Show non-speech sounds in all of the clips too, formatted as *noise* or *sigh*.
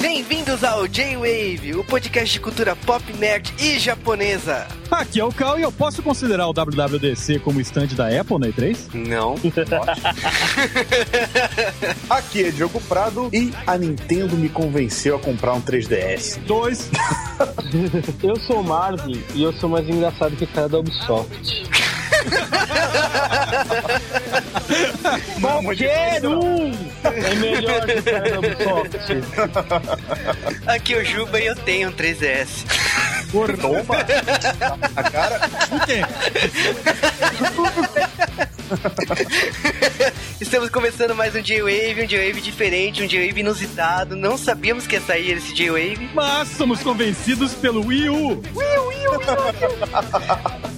Bem-vindos ao J-Wave, o podcast de cultura pop, nerd e japonesa. Aqui é o Cal e eu posso considerar o WWDC como stand da Apple na E3? Não. *laughs* Aqui é Diogo Prado e a Nintendo me convenceu a comprar um 3DS. Dois. *laughs* Eu sou o Marvin e eu sou mais engraçado que o cara da Ubisoft. *laughs* Qualquer um é melhor que o Ubisoft. Aqui o Juba e eu tenho um 3DS. Toma! A cara. O quê? *laughs* Estamos começando mais um J-Wave, um J-Wave diferente, um J-Wave inusitado. Não sabíamos que ia sair esse J-Wave. Mas somos convencidos pelo Wii U. *laughs*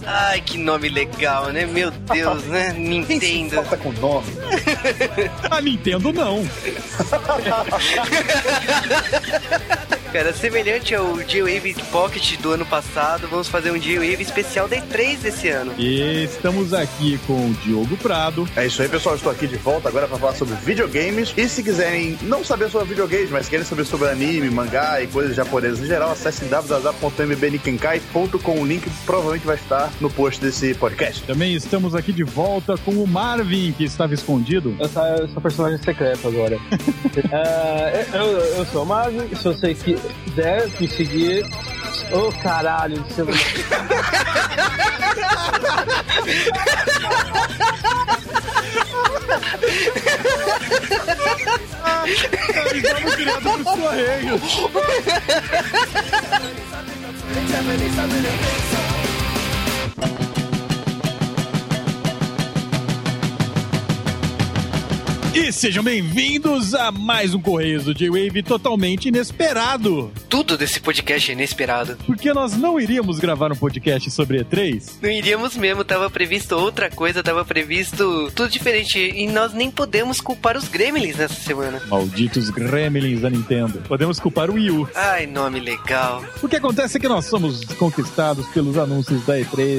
Ai, que nome legal, né? Meu Deus, né? Quem se Nintendo. falta com nome? A Nintendo não. *laughs* Cara, semelhante ao J-Wave Pocket do ano passado, vamos fazer um J-Wave especial Day 3 desse ano. E estamos aqui com o Diogo Prado. É isso aí, pessoal. Estou aqui de volta agora para falar sobre videogames. E se quiserem não saber sobre videogames, mas querem saber sobre anime, mangá e coisas japonesas em geral, acessem www.mbnikenkai.com. O link provavelmente vai estar no post desse podcast. Também estamos aqui de volta com o Marvin, que estava esquecido. Eu sou, eu sou personagem secreto agora. *laughs* É, eu, eu sou o Marvin, você quiser me seguir. Ô caralho, de celular. Sua regra. E sejam bem-vindos a mais um Correios do J-Wave totalmente inesperado. Tudo desse podcast é inesperado. Porque nós não iríamos gravar um podcast sobre E3? Não iríamos mesmo, tava previsto outra coisa, tava previsto tudo diferente. E nós nem podemos culpar os Gremlins nessa semana. Malditos gremlins da Nintendo. Podemos culpar o Wii U. Ai, nome legal. O que acontece é que nós somos conquistados pelos anúncios da E3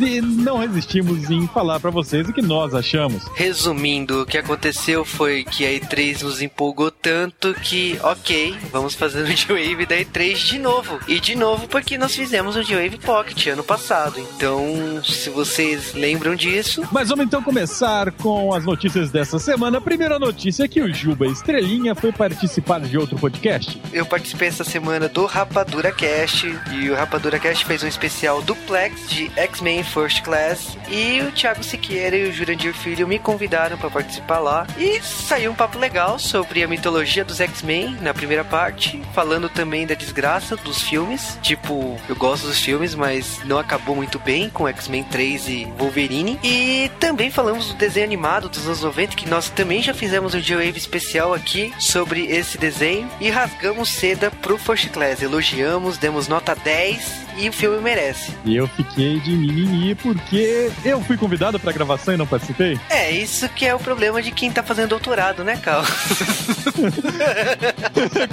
e não resistimos em falar pra vocês o que nós achamos. Resumindo, o que aconteceu foi que a E3 nos empolgou tanto que, ok, vamos fazer um *laughs* G-Wave da E3 de novo. E de novo porque nós fizemos o G-Wave Pocket ano passado. Então, se vocês lembram disso, Mas vamos então começar com as notícias dessa semana. A primeira notícia é que o Juba Estrelinha foi participar de outro podcast. eu participei essa semana do Rapadura Cast e o Rapadura Cast fez um especial duplex de X-Men First Class e o Thiago Siqueira e o Jurandir Filho me convidaram para participar lá e saiu um papo legal sobre a mitologia dos X-Men na primeira parte, falando também da desgraça dos filmes. Tipo, eu gosto dos filmes, mas não acabou muito bem com X-Men 3 e Wolverine. E também falamos do desenho animado dos anos 90, que nós também já fizemos um G-Wave especial aqui sobre esse desenho e rasgamos seda pro First Class. Elogiamos, demos nota 10 e o filme merece. E eu fiquei de mimimi porque eu fui convidado pra gravação e não participei. É, isso que é o problema de quem tá fazendo doutorado, né, Cal? *laughs*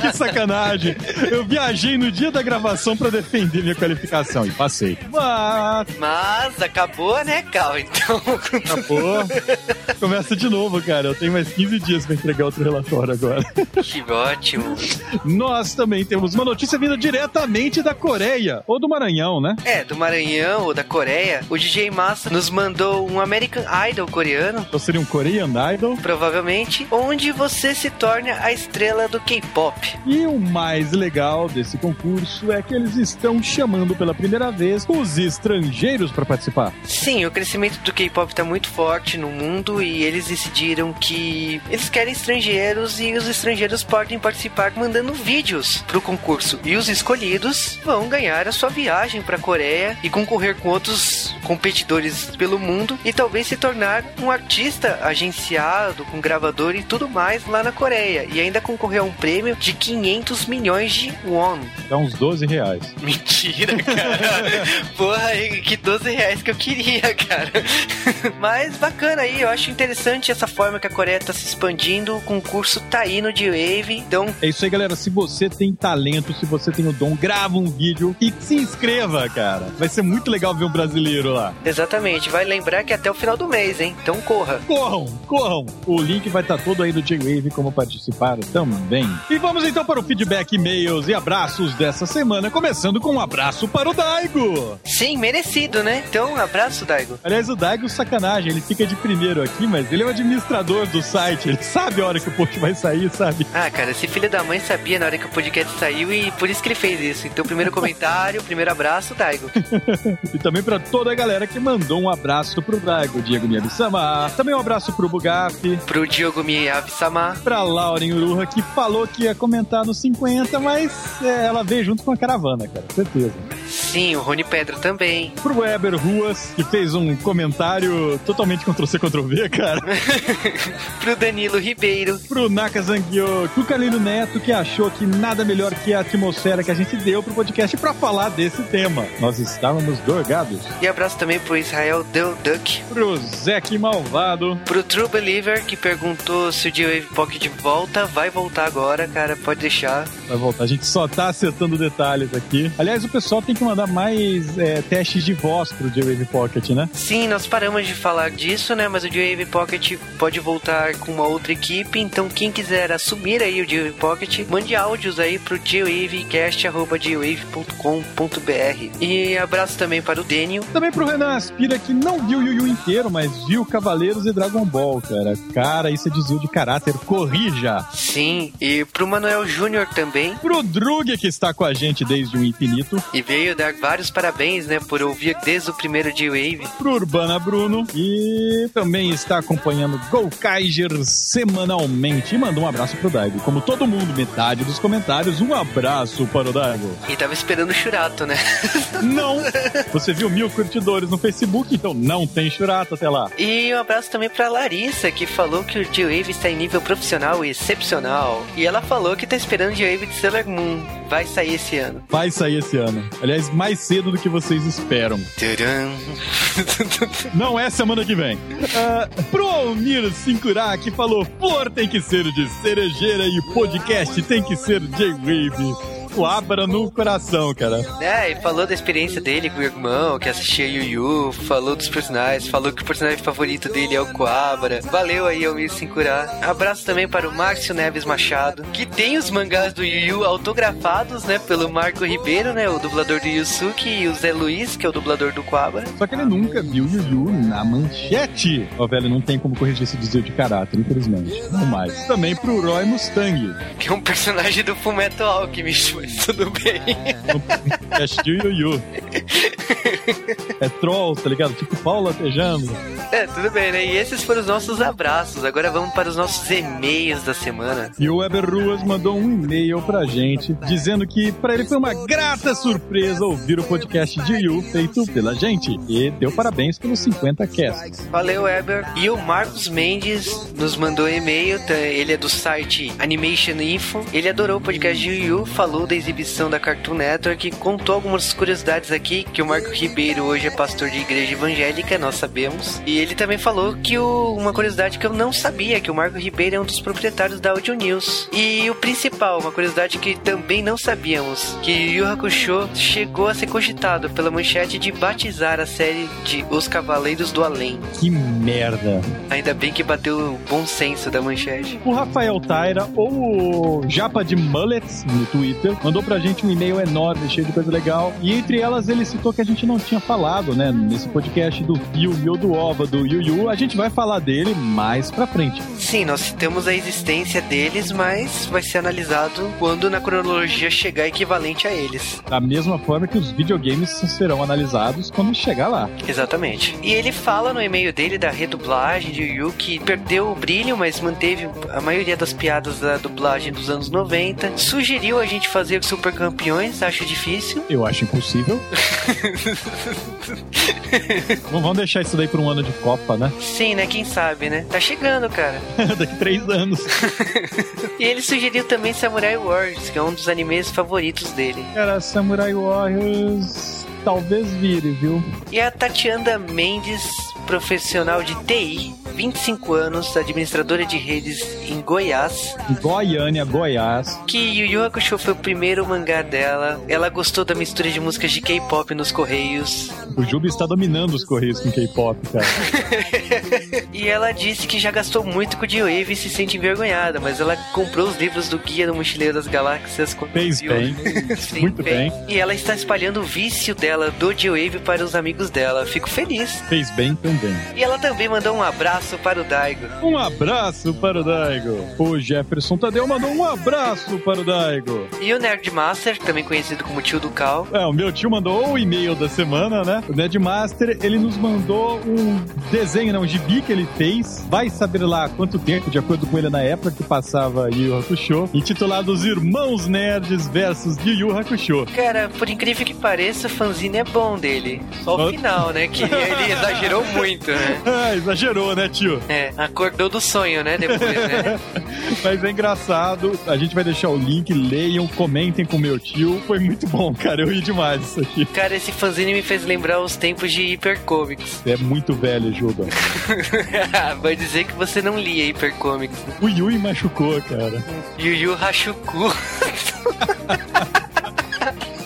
que sacanagem. Eu viajei no dia da gravação pra defender minha qualificação e passei. Mas Mas acabou, né, Cal? Então. acabou. Começa de novo, cara. Eu tenho mais 15 dias pra entregar outro relatório agora. que ótimo. Nós também temos uma notícia vinda diretamente da Coreia, ou do Maranhão, né? É, do Maranhão ou da Coreia, o DJ Massa nos mandou um American Idol coreano, Ou seria um Korean Idol. Provavelmente, onde você se torna a estrela do K-pop. E o mais legal desse concurso é que eles estão chamando pela primeira vez os estrangeiros para participar. Sim, o crescimento do K-pop está muito forte no mundo e eles decidiram que eles querem estrangeiros e os estrangeiros podem participar mandando vídeos pro concurso. E os escolhidos vão ganhar a sua viagem para a Coreia e concorrer com outros competidores pelo mundo e talvez se tornar um artista agenciado com gravador e tudo mais lá na Coreia e ainda concorrer a um prêmio de 500 milhões de won. Dá uns 12 reais. *laughs* Mentira, cara. Porra, que 12 reais que eu queria, cara. Mas bacana aí, eu acho interessante essa forma que a Coreia tá se expandindo. O concurso tá indo de Wave. Então, É isso aí, galera. Se você tem talento, se você tem o dom, grava um vídeo e se inscreva, cara. Vai ser muito legal ver um brasileiro lá. Exatamente. Vai lembrar que até o final do mês, hein? Então corra. Corram, corram. O link vai estar todo aí do J-Wave como participar também. E vamos então para o feedback, e-mails e abraços dessa semana, começando com um abraço para o Daigo. Sim, merecido, né? Então, um abraço, Daigo. Aliás, o Daigo, sacanagem, ele fica de primeiro aqui, mas ele é o administrador do site, ele sabe a hora que o post vai sair, sabe? Ah, cara, esse filho da mãe sabia na hora que o podcast saiu e por isso que ele fez isso. Então, primeiro *laughs* comentário, primeiro abraço, Daigo. *laughs* e também para toda a galera que mandou um abraço pro Daigo, Diego Miyabi-sama. Também um abraço pro Bugaf. Pro Diogo Miyabi-sama. Pra Lauren Uruha, que falou que ia comentar no 50, mas é, ela veio junto com a caravana, cara, certeza. Sim, o Rony Pedro também. Pro Weber Ruas, que fez um comentário totalmente Ctrl-C, Ctrl-V, cara. *laughs* pro Danilo Ribeiro. Pro Naka Zangyo, pro Calino Neto, que achou que nada melhor que a atmosfera que a gente deu pro podcast pra falar desse tema. Nós estávamos drogados. E abraço também pro Israel Del Duck. Pro Zeke Malvado. Pro True Believer, que perguntou se o J-Wave Pocket volta. Vai voltar agora, cara, pode deixar. Vai voltar. A gente só tá acertando detalhes aqui. Aliás, o pessoal tem que mandar mais é, testes de voz pro J-Wave Pocket, né? Sim, nós paramos de falar disso, né? Mas o J-Wave Pocket pode voltar com uma outra equipe. Então, quem quiser assumir aí o J-Wave Pocket, mande áudios aí pro jwavecast.jwave.com.br. E abraço também para o Daniel. Também pro Renan Aspira, que não viu o Yu Yu inteiro, mas viu Cavaleiros e Dragon Ball, cara. Cara, isso é desvio de caráter. Corrija! Sim, e pro Manuel Júnior também. Pro Drug, que está com a gente desde o infinito. E veio dar vários parabéns, né, por ouvir desde o primeiro J-Wave. Pro Urbana Bruno. E também está acompanhando Go Kaiser semanalmente. E mandou um abraço pro Daigo. Como todo mundo, metade dos comentários, um abraço para o Daigo. E tava esperando o Churato, né? *laughs* Não! Você viu mil curtidores no Facebook, então não tem Churato até lá. E um abraço também pra Larissa, que falou que o J-Wave está em nível profissional e excepcional. E ela falou que tá esperando o J-Wave de Sailor Moon. Vai sair esse ano. Vai sair esse ano. Aliás, mais cedo do que vocês esperam. Tcharam. *laughs* Não é semana que vem. Uh, pro Almir Sincurá, que falou: Flor tem que ser de cerejeira e podcast tem que ser J-Wave. Coabra no coração, cara. É, e falou da experiência dele com o irmão, que assistia Yu Yu, falou dos personagens, falou que o personagem favorito dele é o Coabra. Valeu aí, Almir Sincurá. Abraço também para o Márcio Neves Machado, que tem os mangás do Yu Yu autografados, né, pelo Marco Ribeiro, né, o dublador do Yusuke, e o Zé Luiz, que é o dublador do Coabra. Só que ele nunca viu Yu Yu na manchete. Ó, velho, não tem como corrigir esse desvio de caráter, infelizmente. Não mais. Também pro Roy Mustang. Que é um personagem do Fullmetal Alchemist, *laughs* tudo bem. É Yu Yu. É troll, tá ligado? Tipo pau latejando. É, tudo bem, né? E esses foram os nossos abraços. Agora vamos para os nossos e-mails da semana. E o Weber Ruas mandou um e-mail pra gente dizendo que pra ele foi uma grata surpresa ouvir o podcast de Yu feito pela gente. E deu parabéns pelos 50 casts. Valeu, Weber. E o Marcos Mendes nos mandou um e-mail. tá? Ele é do site Animation Info. Ele adorou o podcast de Yu, falou da exibição da Cartoon Network, contou algumas curiosidades aqui, que o Marco Ribeiro hoje é pastor de igreja evangélica, nós sabemos. E ele também falou que o- uma curiosidade que eu não sabia, que o Marco Ribeiro é um dos proprietários da Audio News. E o principal, uma curiosidade que também não sabíamos, que Yu Hakusho chegou a ser cogitado pela manchete de batizar a série de Os Cavaleiros do Além. Que merda. Ainda bem que bateu o bom senso da manchete. O Rafael Taira, ou o Japa de Mullets, no Twitter, mandou pra gente um e-mail enorme, cheio de coisa legal. E entre elas ele citou que a gente não tinha falado, né, nesse podcast do filme ou do OVA do Yu Yu. A gente vai falar dele mais pra frente. Sim, nós temos a existência deles, mas vai ser analisado quando na cronologia chegar equivalente a eles. Da mesma forma que os videogames serão analisados quando chegar lá. Exatamente. E ele fala no e-mail dele da redublagem de Yu Yu que perdeu o brilho, mas manteve a maioria das piadas da dublagem dos anos 90. Sugeriu a gente fazer Super Campeões, acho difícil. Eu acho impossível. *laughs* Vamos deixar isso daí pra um ano de Copa, né? Sim, né? Quem sabe, né? Tá chegando, cara. *laughs* Daqui três anos. *laughs* E ele sugeriu também Samurai Wars, que é um dos animes favoritos dele. Cara, Samurai Warriors talvez vire, viu? E a Tatiana Mendes, profissional de TI, 25 anos, administradora de redes em Goiás. Goiânia, Goiás. Que Yu Yu Hakusho foi o primeiro mangá dela. Ela gostou da mistura de músicas de K-pop nos Correios. O Jubi está dominando os Correios com K-pop, cara. *laughs* e ela disse que já gastou muito com o J-Wave e se sente envergonhada, mas ela comprou os livros do Guia do Mochileiro das Galáxias. Fez bem. Sim, muito bem. bem. E ela está espalhando o vício dela do J-Wave para os amigos dela. Fico feliz. Fez bem também. E ela também mandou um abraço para o Daigo. Um abraço para o Daigo. O Jefferson Tadeu mandou um abraço para o Daigo. E o Nerdmaster, também conhecido como tio do Cal. É, o meu tio mandou o e-mail da semana, né? O Nerdmaster, ele nos mandou um desenho, não, um gibi que ele fez. Vai saber lá quanto tempo, de acordo com ele na época que passava Yu Yu Hakusho, intitulado Os Irmãos Nerds versus Yu Yu Hakusho. Cara, por incrível que pareça, o fanzine é bom dele. Só o final, né? Que ele *laughs* exagerou muito, né? Ah, exagerou, né, tio? É, acordou do sonho, né? Depois, né? *laughs* Mas é engraçado. A gente vai deixar o link, leiam, comentem com meu tio. Foi muito bom, cara. Eu ri demais isso aqui. Cara, esse fanzine me fez lembrar os tempos de Hypercomics. É muito velho, Juba. *laughs* vai dizer que você não lia Hypercomics. O Yui machucou, cara. Yu Yu Hashuku.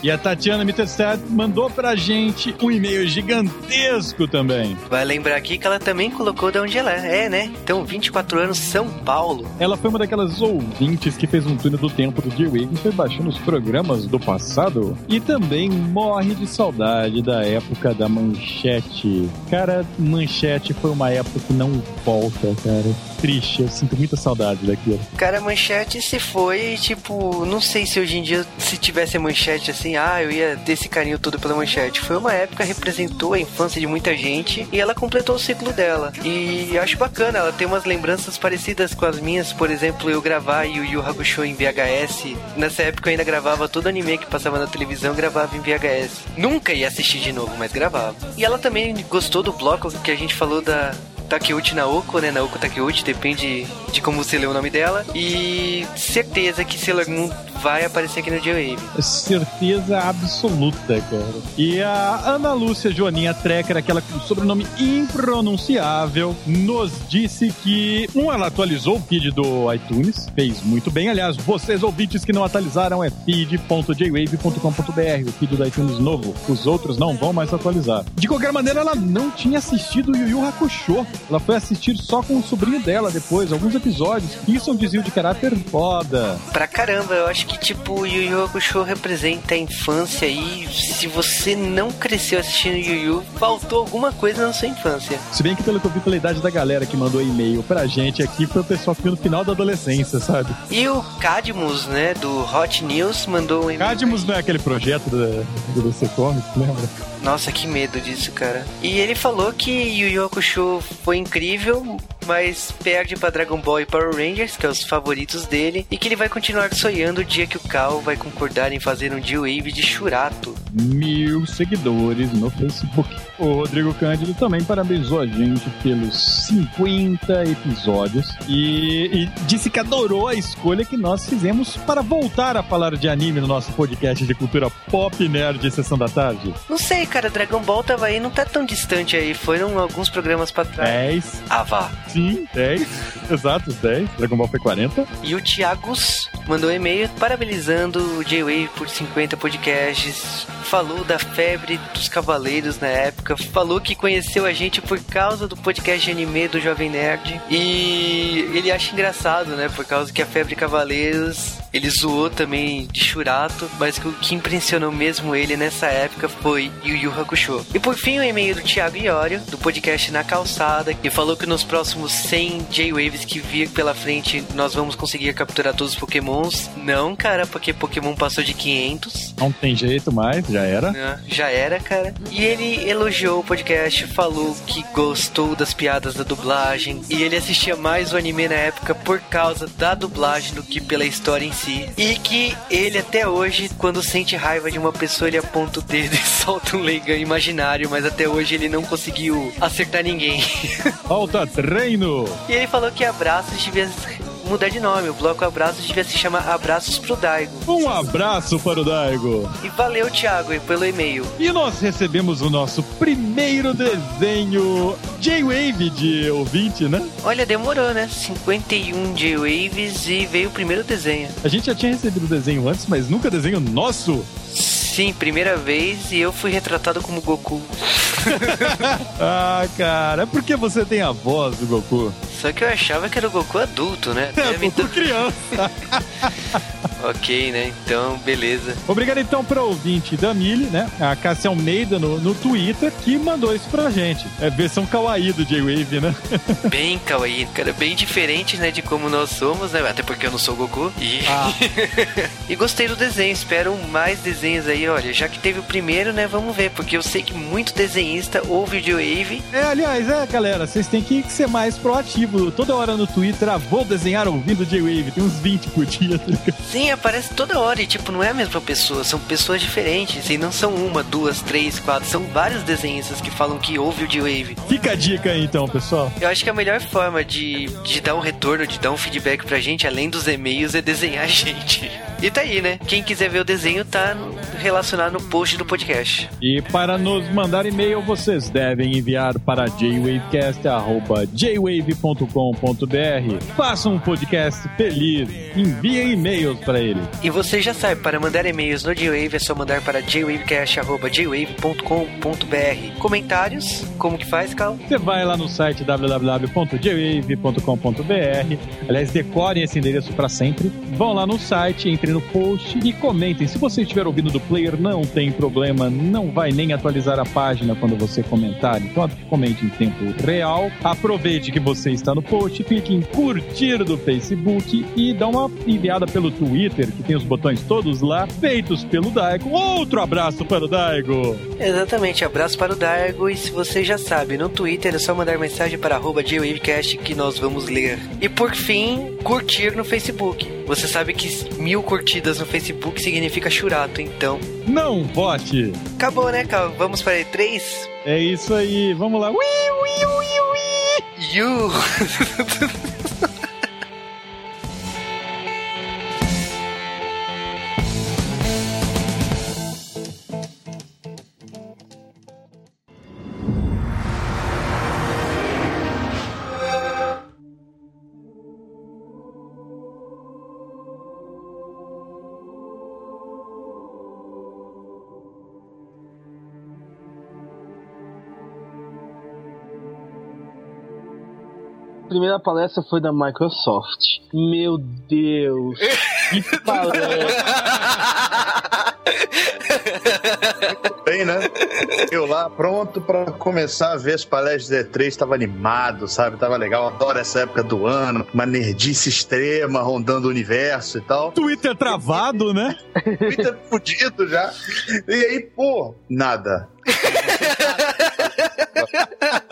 E a Tatiana Mitterstadt mandou pra gente um e-mail gigantesco também. Vai lembrar aqui que ela também colocou de onde ela é, né? Então, 24 anos, São Paulo. Ela foi uma daquelas ouvintes que fez um túnel do tempo do G-Wave e foi baixando os programas do passado. E também morre de saudade da época da manchete. Cara, manchete foi uma época que não volta, cara triste. Eu sinto muita saudade daquilo. Cara, a manchete se foi, tipo, não sei se hoje em dia, se tivesse manchete assim, ah, eu ia ter esse carinho todo pela manchete. Foi uma época que representou a infância de muita gente e ela completou o ciclo dela. E acho bacana, ela tem umas lembranças parecidas com as minhas, por exemplo, eu gravar Yu Yu Hakusho em VHS. Nessa época eu ainda gravava todo anime que passava na televisão, gravava em VHS. Nunca ia assistir de novo, mas gravava. E ela também gostou do bloco que a gente falou da Takeuchi Naoko, né? Naoko Takeuchi, depende de como você lê o nome dela. E certeza que Sailor Moon vai aparecer aqui no J-Wave. Certeza absoluta, cara. E a Ana Lúcia Joaninha Trecker, aquela com sobrenome impronunciável, nos disse que, um, ela atualizou o feed do iTunes, fez muito bem. Aliás, vocês ouvintes que não atualizaram é feed.jwave.com.br, o feed do iTunes novo. Os outros não vão mais atualizar. De qualquer maneira, ela não tinha assistido o Yu Yu Hakusho. Ela foi assistir só com o sobrinho dela depois, alguns episódios. Isso é um desvio de caráter foda. Pra caramba, eu acho que, tipo, Yu Yu Hakusho representa a infância e se você não cresceu assistindo Yu Yu, faltou alguma coisa na sua infância. Se bem que pelo que eu vi pela idade da galera que mandou e-mail pra gente aqui, foi o pessoal que no final da adolescência, sabe? E o Cadmus, né, do Hot News, mandou um e-mail. Cadmus não é aquele projeto do, do DC Comics, lembra? Nossa, que medo disso, cara. E ele falou que Yu Yu Hakusho foi incrível, mas perde para Dragon Ball e Power Rangers, que são os favoritos dele, e que ele vai continuar sonhando o dia que o Cal vai concordar em fazer um G-Wave de Churato. Mil seguidores no Facebook. O Rodrigo Cândido também parabenizou a gente pelos 50 episódios e, e disse que adorou a escolha que nós fizemos para voltar a falar de anime no nosso podcast de cultura pop nerd Sessão da Tarde. Não sei, cara, Dragon Ball tava aí, não tá tão distante aí, foram alguns programas pra trás. 10. Ah, vá. Sim, 10. Exato, 10. Dragon Ball foi 40. E o Thiagos mandou um e-mail parabenizando o J-Wave por 50 podcasts. Falou da febre dos cavaleiros na época. Falou que conheceu a gente por causa do podcast de anime do Jovem Nerd. E ele acha engraçado, né? Por causa que a febre cavaleiros ele zoou também de Churato, mas o que impressionou mesmo ele nessa época foi Yu Yu Hakusho. E por fim, o e-mail do Thiago Iorio, do podcast Na Calçada, que falou que nos próximos 100 J-Waves que vir pela frente, nós vamos conseguir capturar todos os Pokémons. Não, cara, porque Pokémon passou de 500. Não tem jeito mais, já era. Não, já era, cara. E ele elogiou o podcast, falou que gostou das piadas da dublagem, e ele assistia mais o anime na época por causa da dublagem do que pela história em si. E que ele até hoje, quando sente raiva de uma pessoa, ele aponta o dedo *laughs* e solta um Leigan imaginário, mas até hoje ele não conseguiu acertar ninguém. *laughs* Falta treino! E ele falou que abraços devia mudar de nome. O bloco Abraços devia se chamar Abraços pro Daigo. Um abraço para o Daigo. E valeu, Thiago, pelo e-mail. E nós recebemos o nosso primeiro desenho J-Wave de ouvinte, né? Olha, demorou, né? 51 J-Waves e veio o primeiro desenho. A gente já tinha recebido o desenho antes, mas nunca desenho nosso. Sim, primeira vez e eu fui retratado como Goku. *laughs* ah, cara, é porque você tem a voz do Goku. Só que eu achava que era o Goku adulto, né? *laughs* É, Goku criança. *laughs* ok, né? Então, beleza. Obrigado então para o ouvinte da Mili, né? A Cássia Almeida no, no Twitter, que mandou isso pra gente. É versão kawaii do J-Wave, né? *laughs* bem kawaii, cara. Bem diferente, né? De como nós somos, né? Até porque eu não sou Goku. E, Ah. e gostei do desenho. Espero mais desenhos aí. Olha, já que teve o primeiro, né? Vamos ver. Porque eu sei que muito desenhista ouve o J-Wave. É, aliás, é, galera, vocês têm que ser mais proativos. Toda hora no Twitter, ah, vou desenhar ouvindo J-Wave. Tem uns 20 por dia, tá? Sim, aparece toda hora e, tipo, não é a mesma pessoa, são pessoas diferentes. E não são uma, duas, três, quatro, são vários desenhistas que falam que ouve o J-Wave. Fica a dica aí então, pessoal. Eu acho que a melhor forma de, de dar um retorno, de dar um feedback pra gente, além dos e-mails, é desenhar a gente. E tá aí, né? Quem quiser ver o desenho tá relacionado no post do podcast. E para nos mandar e-mail, vocês devem enviar para jwavecast.jwave.com.br. Façam um podcast feliz. Enviem e-mails para ele. E você já sabe, para mandar e-mails no J-Wave é só mandar para jwavecast.jwave.com.br. Comentários, como que faz, Cal? Você vai lá no site www.jwave.com.br. Aliás, decorem esse endereço para sempre. Vão lá no site, entrem no post e comentem. Se você estiver ouvindo do player, não tem problema, não vai nem atualizar a página quando você comentar. Então, comente em tempo real. Aproveite que você está no post, clique em curtir do Facebook e dá uma enviada pelo Twitter, que tem os botões todos lá, feitos pelo Daigo. Outro abraço para o Daigo! Exatamente, abraço para o Dargo. E se você já sabe, no Twitter é só mandar mensagem para arroba que nós vamos ler. E por fim, curtir no Facebook. Você sabe que mil curtidas no Facebook significa churato, então. Não vote! Acabou, né, Cal? Vamos para E3? É isso aí, vamos lá. Ui, ui, ui, ui. You! *laughs* primeira palestra foi da Microsoft. Meu Deus. Que *laughs* palestra. Bem, né? Eu lá, pronto pra começar a ver as palestras de E3, tava animado, sabe? Tava legal, adoro essa época do ano, uma nerdice extrema rondando o universo e tal. Twitter travado, né? Twitter fudido já. E aí, pô, nada. *laughs*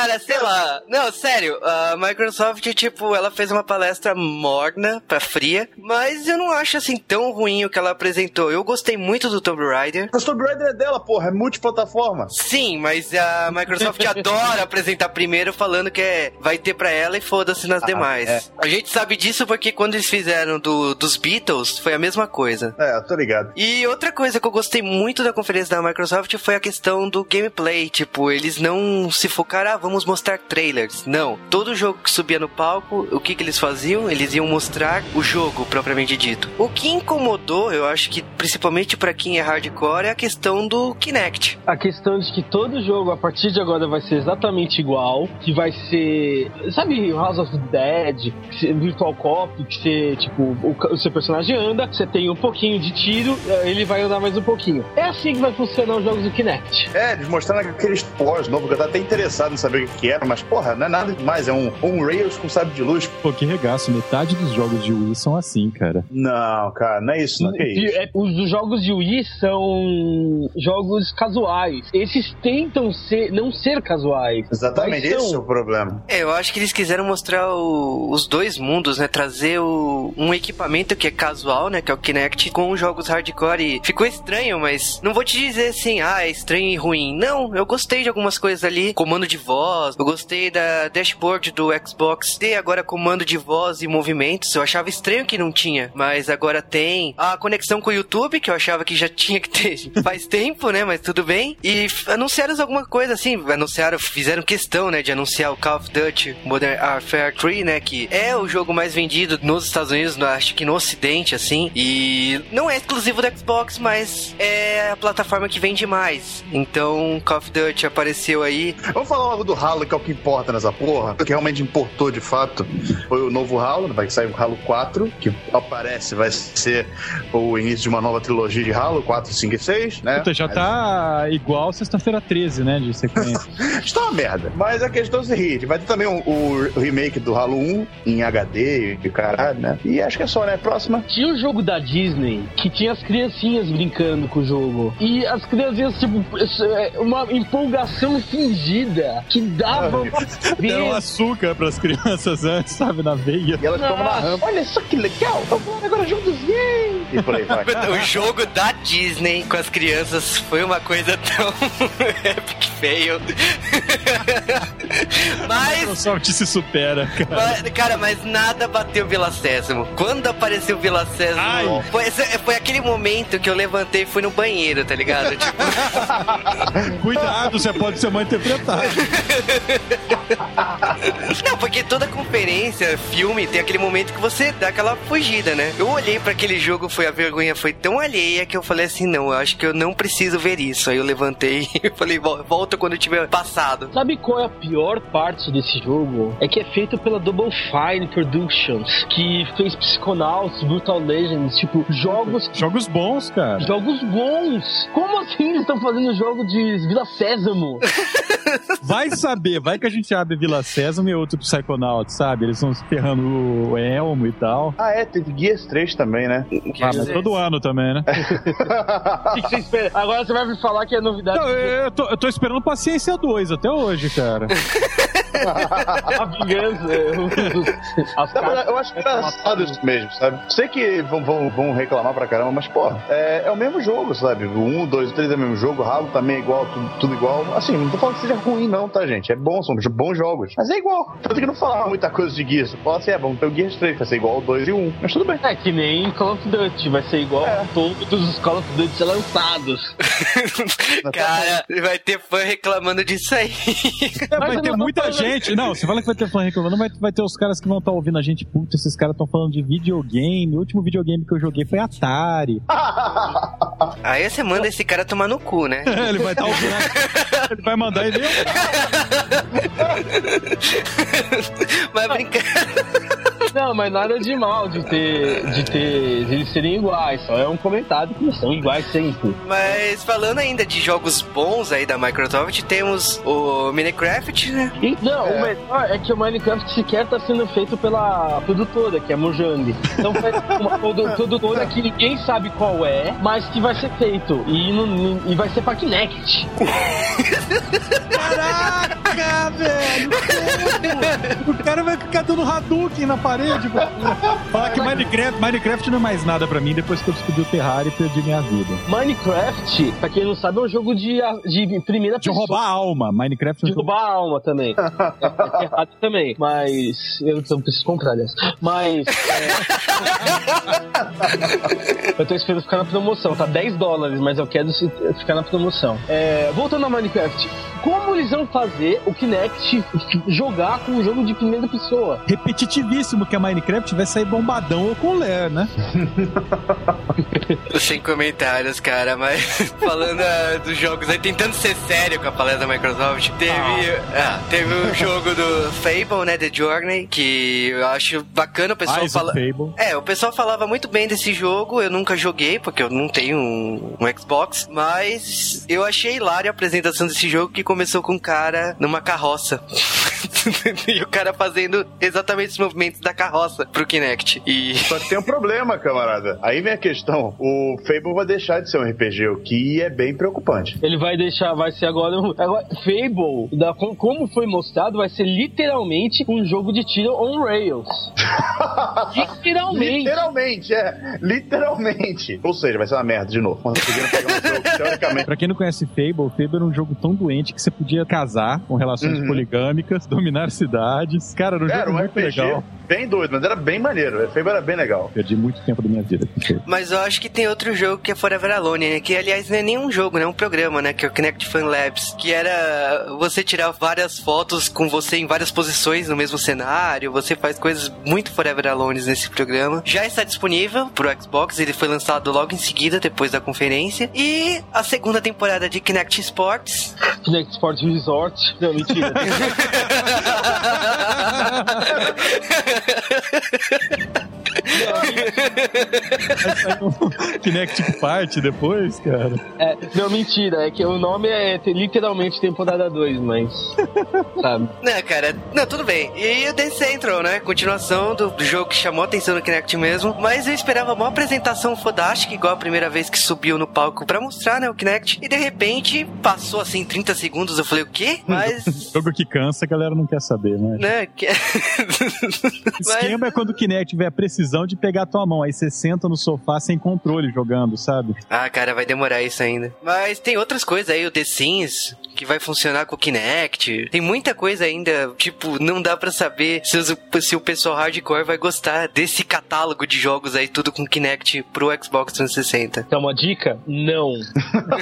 Cara, sei lá. Não, sério, a Microsoft, tipo, ela fez uma palestra morna pra fria, mas eu não acho assim tão ruim o que ela apresentou. Eu gostei muito do Tomb Raider. Mas Tomb Raider é dela, porra, é multiplataforma. Sim, mas a Microsoft *laughs* adora apresentar primeiro falando que é, vai ter pra ela e foda-se nas demais. é. A gente sabe disso porque quando eles fizeram do, dos Beatles, foi a mesma coisa. É, tô ligado. E outra coisa que eu gostei muito da conferência da Microsoft foi a questão do gameplay. Tipo, eles não se focaram, ah, vamos mostrar trailers. Não. Todo jogo que subia no palco, o que, que eles faziam? Eles iam mostrar o jogo propriamente dito. O que incomodou, eu acho que principalmente pra quem é hardcore, é a questão do Kinect. A questão de que todo jogo a partir de agora vai ser exatamente igual, que vai ser, sabe, House of the Dead, que você- Virtual Cop, que você, tipo, o, o seu personagem anda, você tem um pouquinho de tiro, eh, ele vai andar mais um pouquinho. É assim que vai funcionar os jogos do Kinect. É, eles mostraram aqueles pós novos, que eu tava até interessado em saber o que era, mas porra, não é nada demais, é um, um Rails com sabre de luz. Pô, que regaço. Metade dos jogos de Wii são assim, cara. Não, cara, não é isso, não, é isso. É, Os os jogos de Wii são jogos casuais. Esses tentam ser, não ser casuais. Exatamente, são. esse é o problema. É, eu acho que eles quiseram mostrar o- os dois mundos, né? Trazer o- um equipamento que é casual, né? Que é o Kinect, com jogos hardcore. E ficou estranho, mas não vou te dizer assim, ah, é estranho e ruim. Não, eu gostei de algumas coisas ali. Comando de voz, voz, eu gostei da dashboard do Xbox ter agora comando de voz e movimentos. Eu achava estranho que não tinha, mas agora tem. A conexão com o YouTube, que eu achava que já *laughs* tinha que ter faz tempo, né? Mas tudo bem. E anunciaram alguma coisa assim, anunciaram, fizeram questão, né, de anunciar o Call of Duty Modern Warfare 3, né, que é o jogo mais vendido nos Estados Unidos, acho que no ocidente, assim, e não é exclusivo do Xbox, mas é a plataforma que vende mais. Então, Call of Duty apareceu aí. Vamos falar logo do Halo, que é o que importa nessa porra. O que realmente importou de fato foi o novo Halo, vai sair o Halo 4, que aparece vai ser o início de uma nova trilogia de Halo, 4, 5 e 6, né? Puta, já Mas... tá igual sexta-feira 13, né, de sequência. *laughs* Está uma merda. Mas a questão é o seguinte, vai ter também o, o remake do Halo 1 em HD e caralho, né? E acho que é só, né? Próxima. Tinha o um jogo da Disney que tinha as criancinhas brincando com o jogo. E as criancinhas, tipo, é, uma empolgação fingida que dava. *laughs* Deram açúcar pras crianças antes, sabe, na veia. E elas ficam na rampa. Olha só que legal! Vamos agora juntos, yay! E por aí vai. *laughs* o jogo da Disney com as crianças foi uma coisa tão *laughs* epic fail. mas. A Microsoft se supera, cara. Mas, cara, mas nada bateu Vila Sésamo. Quando apareceu Vila Sésamo, foi, foi, aquele momento que eu levantei e fui no banheiro, tá ligado? Tipo... Cuidado, você pode ser mal interpretado. *laughs* Não, porque toda conferência, filme, tem aquele momento que você dá aquela fugida, né? Eu olhei para aquele jogo, foi a vergonha foi tão alheia que eu falei assim, não, eu acho que eu não preciso ver isso. Aí eu levantei *laughs* e falei, volta quando tiver passado. Sabe qual é a pior parte desse jogo? É que é feito pela Double Fine Productions, que fez Psychonauts, Brutal Legends, tipo, jogos... Jogos bons, cara. Jogos bons! Como assim eles estão fazendo jogo de Vila Sésamo? vai saber, vai que a gente abre Vila Sésamo e outro Psychonauts, sabe? Eles estão ferrando o Elmo e tal. Ah, é, teve Guias 3 também, né? Ah, mas todo ano também, né? O *laughs* que, que, você espera? Agora você vai me falar que é novidade. Não, eu, tô, eu tô esperando Paciência 2 até hoje, cara. *laughs* a vingança. *laughs* As Não, eu acho engraçado isso mesmo, sabe? Sei que vão, vão, vão reclamar pra caramba, mas, pô, é, é, o mesmo jogo, sabe? O 1, 2, 3 é o mesmo jogo, o Halo também é igual, tudo, tudo, igual. Assim, não tô falando que seja ruim, não, tá, gente? É bom, são bons jogos. Mas é igual. Tanto que não falava muita coisa de Gears. Fala assim, é, vamos ter o Gears 3, vai ser igual o 2 e 1. Mas tudo bem. É que nem Call of Duty, vai ser igual é. a todos os Call of Duty lançados. *laughs* Cara, vai ter fã reclamando disso aí. É, *laughs* vai ter muita gente. Não, você fala que vai ter fã reclamando, mas vai ter os caras que vão estar tá ouvindo a gente. Puta, esses caras estão falando de videogame. O último videogame que eu joguei foi Atari. Aí você manda esse cara tomar no cu, né? É, *laughs* ele vai estar tá ouvindo. ele vai mandar e *laughs* Mas brincando. Não, mas nada de mal de ter, de ter, de eles serem iguais. Só é um comentário que eles são iguais sempre. Mas falando ainda de jogos bons aí da Microsoft, temos o Minecraft, né? E, não, é. o melhor é que o Minecraft sequer tá sendo feito pela produtora, que é Mojang. Então foi uma *laughs* produtora que ninguém sabe qual é, mas que vai ser feito. E, não, e vai ser pra Kinect. Caraca, velho! o cara vai ficar dando Hadouken na parede parede. Falar que Minecraft, Minecraft não é mais nada pra mim depois que eu descobri o Terraria e perdi minha vida. Minecraft, pra quem não sabe, é um jogo de, de primeira de pessoa. De roubar a alma. Minecraft é um De roubar a alma também. *laughs* é, é errado também. Mas. Eu não preciso comprar, aliás. Mas. É... eu tô esperando ficar na promoção. Tá 10 dólares, mas eu quero ficar na promoção. É... Voltando a Minecraft. Como eles vão fazer o Kinect jogar com um jogo de primeira pessoa? Repetitivíssimo que a Minecraft vai sair bombadão ou com Ler, né? *laughs* Sem comentários, cara, mas *laughs* falando uh, dos jogos aí, tentando ser sério com a palestra da Microsoft, teve, ah. Ah, teve o jogo do Fable, né, The Journey, que eu acho bacana o pessoal fala... É, o pessoal falava muito bem desse jogo, eu nunca joguei, porque eu não tenho um, um Xbox, mas eu achei hilário a apresentação desse jogo que começou com um cara numa carroça. *laughs* e o cara fazendo exatamente os movimentos da carroça pro Kinect. E... Só que tem um problema, camarada. Aí vem a questão: o Fable vai deixar de ser um RPG, o que é bem preocupante. Ele vai deixar, vai ser agora um. Agora, Fable, da, como foi mostrado, vai ser literalmente um jogo de tiro on rails. *laughs* Literalmente. Literalmente, é. Literalmente. Ou seja, vai ser uma merda de novo. Pegar um jogo, *laughs* teoricamente. Pra quem não conhece Fable, Fable era um jogo tão doente que você podia casar com relações Uhum. poligâmicas, *laughs* dominar cidades. Cara, era um Era jogo um muito RPG legal. bem doido, mas era bem maneiro. O Fable era bem legal. Perdi muito tempo da minha vida. Mas eu acho que tem outro jogo que é Forever Alone, né? Que aliás não é nem um jogo, né? É um programa, né? Que é o Kinect Fan Labs. Que era você tirar várias fotos com você em várias posições no mesmo cenário. Você faz coisas muito Forever Alone nesse programa. Já está disponível pro Xbox. Ele foi lançado logo em seguida, depois da conferência. E a segunda temporada de Kinect Sports. Kinect Sport Resort. Não, mentira. *laughs* *laughs* Kinect Party depois, cara. É, não, mentira. É que o nome é te- literalmente temporada 2, mas. Sabe? Não, cara, não, tudo bem. E o The Central, né? Continuação do, do jogo que chamou a atenção no Kinect mesmo. Mas eu esperava uma apresentação fodástica, igual a primeira vez que subiu no palco pra mostrar, né? O Kinect. E de repente, passou assim 30 segundos. Eu falei, o quê? Mas. *laughs* Jogo que cansa, a galera não quer saber, né? né? Que... O *laughs* esquema é quando o Kinect tiver a precisão de pegar a tua mão. Aí você senta no sofá sem controle jogando, sabe? Ah, cara, vai demorar isso ainda. Mas tem outras coisas aí, o The Sims, que vai funcionar com o Kinect. Tem muita coisa ainda, tipo, não dá pra saber se, os- se o pessoal hardcore vai gostar desse catálogo de jogos aí, tudo com Kinect pro Xbox 360. Então, uma dica? Não. *laughs*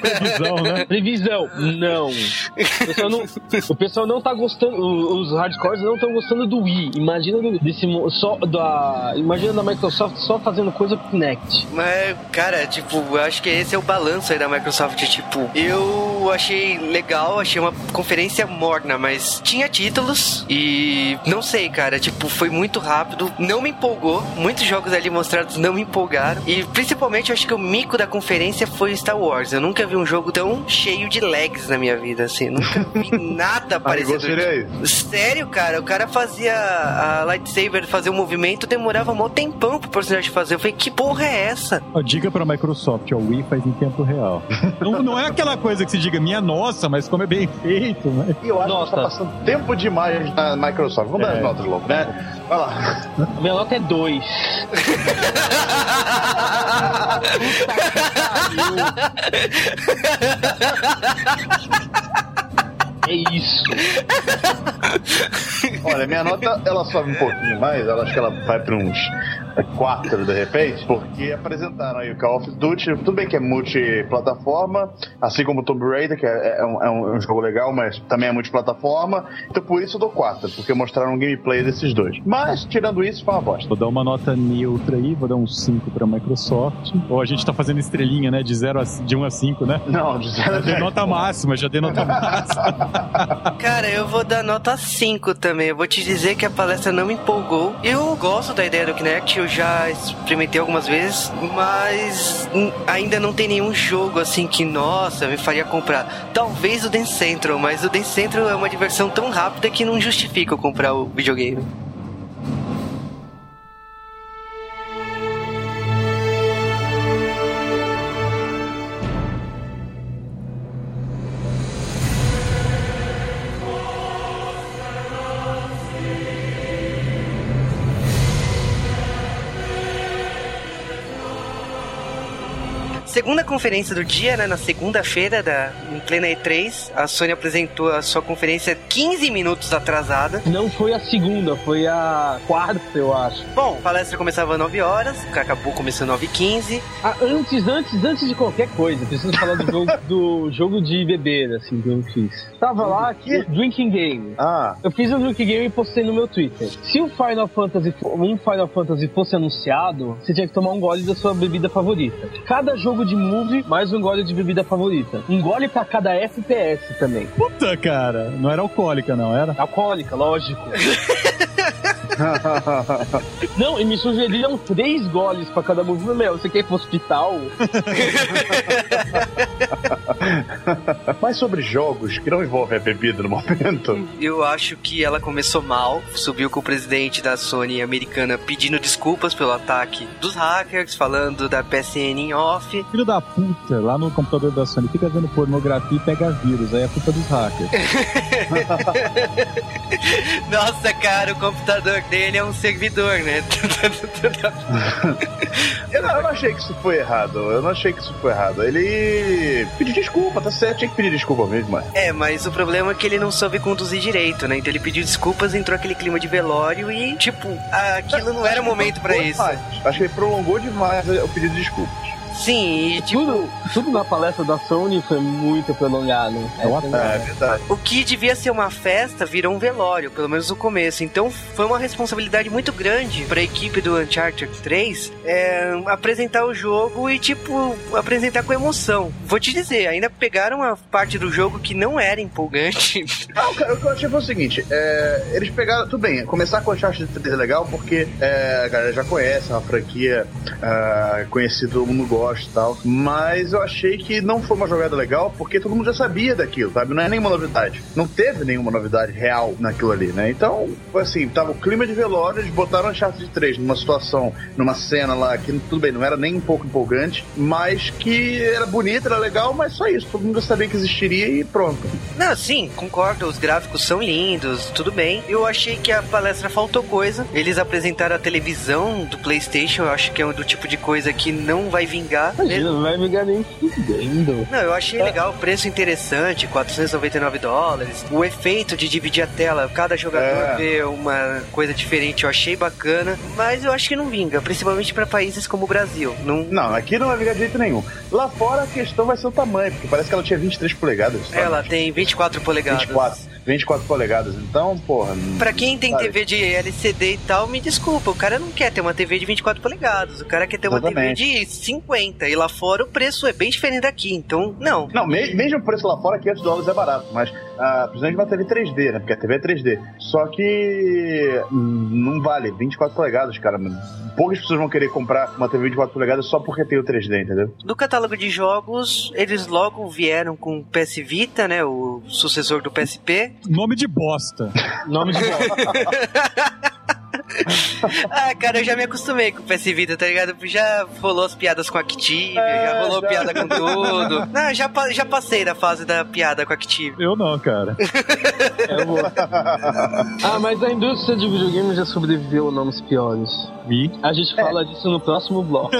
Previsão, né? Previsão? Não. O pessoal não, o pessoal não tá gostando, os hardcores não estão gostando do Wii. Imagina desse só da, imagina da Microsoft só fazendo coisa com Kinect. Mas, cara, tipo, eu acho que esse é o balanço aí da Microsoft. Tipo, eu achei legal, achei uma conferência morna, mas tinha títulos e não sei, cara, tipo, foi muito rápido, não me empolgou. Muitos jogos ali mostrados não me empolgaram. E principalmente eu acho que o mico da conferência foi Star Wars. Eu nunca vi um jogo tão cheio de lags na minha vida, assim. Nunca vi *laughs* nada parecido. seria isso. Sério, cara, o cara fazia a lightsaber fazer o movimento, demorava um tempão pro personagem fazer. Eu falei, que porra é essa? Diga pra Microsoft, ó, o Wii faz em tempo real. *laughs* não, não é aquela coisa que se diga, minha nossa, mas como é bem feito, né? Eu acho Nossa. que tá passando tempo demais na Microsoft. Vamos dar É. as notas logo, né? Vai lá. A minha nota é 2. *laughs* *laughs* É isso. *laughs* Olha, minha nota ela sobe um pouquinho mais, ela acho que ela vai pra uns 4 de repente, porque apresentaram aí o Call of Duty, tudo bem que é multiplataforma, assim como o Tomb Raider, que é, é um, é um- é um jogo legal, mas também é multiplataforma, então por isso eu dou 4, porque mostraram um gameplay desses dois. Mas, tirando isso, foi uma bosta. Vou dar uma nota neutra aí, vou dar um 5 pra Microsoft. Ou a gente tá fazendo estrelinha, né? De, zero a, de 1 a 5, né? Não, de zero a Já dei nota máxima, já dei nota *laughs* máxima. Cara, eu vou dar nota 5 também. Eu vou te dizer que a palestra não me empolgou. Eu gosto da ideia do Kinect, eu já experimentei algumas vezes, mas ainda não tem nenhum jogo assim que, nossa, me faria comprar. Talvez o Dance Central, mas o Dance Central é uma diversão tão rápida que não justifica eu comprar o videogame. Segunda conferência do dia, né? Na segunda-feira, da, em plena E3, a Sony apresentou a sua conferência 15 minutos atrasada. Não foi a segunda, foi a quarta, eu acho. Bom, a palestra começava às 9 horas, acabou começando às 9h15. Ah, antes, antes, antes de qualquer coisa, preciso falar do jogo, do jogo de beber, assim, que eu fiz. Tava lá, quê? Drinking Game. Ah, Eu fiz um Drinking Game e postei no meu Twitter. Se o Final Fantasy, um Final Fantasy fosse anunciado, você tinha que tomar um gole da sua bebida favorita. Cada jogo de movie, mais um gole de bebida favorita. Um gole pra cada FPS também. Puta, cara. Não era alcoólica, não, era? Alcoólica, lógico. *laughs* *laughs* Não, e me sugeriram três goles pra cada movie. Meu, você quer ir pro hospital? *laughs* mas sobre jogos que não envolvem a bebida no momento, Eu acho que ela começou mal, subiu com o presidente da Sony americana pedindo desculpas pelo ataque dos hackers, falando da PSN em off. Filho da puta, lá no computador da Sony, fica vendo pornografia e pega vírus. Aí é culpa dos hackers. *laughs* Nossa, cara, o computador computador dele é um servidor, né? eu, não, eu não achei que isso foi errado. Eu não achei que isso foi errado. Ele pediu desculpa, tá certo, tinha que pedir desculpa mesmo, mano. É, mas o problema é que ele não soube conduzir direito, né? Então ele pediu desculpas, entrou aquele clima de velório e, tipo, aquilo não era momento para isso. Acho que ele prolongou demais o pedido de desculpas. Sim, e tipo... Tudo, tudo na palestra da Sony foi muito prolongado. É, é, é verdade. O que devia ser uma festa virou um velório, pelo menos no começo. Então foi uma responsabilidade muito grande para a equipe do Uncharted 3 é, apresentar o jogo e, tipo, apresentar com emoção. Vou te dizer, ainda pegaram uma parte do jogo que não era empolgante. Ah, o que eu achei foi o seguinte: é, eles pegaram. Tudo bem, começar com o Uncharted 3 é legal porque é, a galera já conhece, é uma franquia uh, conhecida, todo mundo gosta gosto e tal. Mas eu achei que não foi uma jogada legal porque todo mundo já sabia daquilo, sabe? Não é nenhuma novidade. Não teve nenhuma novidade real naquilo ali, né? Então, assim, tava o clima de velório, eles botaram a de 3 numa situação, numa cena lá que tudo bem, não era nem um pouco empolgante, mas que era bonita, era legal, mas só isso. Todo mundo já sabia que existiria e pronto. Não, sim, concordo. Os gráficos são lindos, tudo bem. Eu achei que a palestra faltou coisa. Eles apresentaram a televisão do PlayStation, eu acho que é do tipo de coisa que não vai vingar Imagina, não vai me ganhar nem fudendo. Não, eu achei é. legal, o preço interessante, 499 dólares. O efeito de dividir a tela, cada jogador é. vê uma coisa diferente, eu achei bacana, mas eu acho que não vinga, principalmente para países como o Brasil. Não... não, aqui não vai vingar de jeito nenhum. Lá fora a questão vai ser o tamanho, porque parece que ela tinha 23 polegadas. Sabe? Ela tem 24 polegadas. 24. 24 polegadas. Então, porra. Pra quem tem sabe? TV de LCD e tal, me desculpa, o cara não quer ter uma TV de 24 polegadas, o cara quer ter Exatamente. uma TV de 50. E lá fora o preço é bem diferente daqui, então, não. Não, mesmo o preço lá fora, 500 dólares é barato, mas ah, precisamos de uma TV 3D, né? Porque a TV é 3D. Só que hum, não vale 24 polegadas, cara. Poucas pessoas vão querer comprar uma TV de 24 polegadas só porque tem o 3D, entendeu? Do catálogo de jogos, eles logo vieram com o PS Vita, né? O sucessor do PSP. Nome de bosta. Nome de bosta. *laughs* *laughs* ah, cara, eu já me acostumei com o PS Vita, tá ligado? Já rolou as piadas com a Active, é, já rolou já. piada com tudo. *laughs* Não, já, já passei da fase da piada com a Active. Eu não, cara. *laughs* eu vou. Ah, mas a indústria de videogame já sobreviveu a nomes piores. E? A gente fala é. disso no próximo bloco.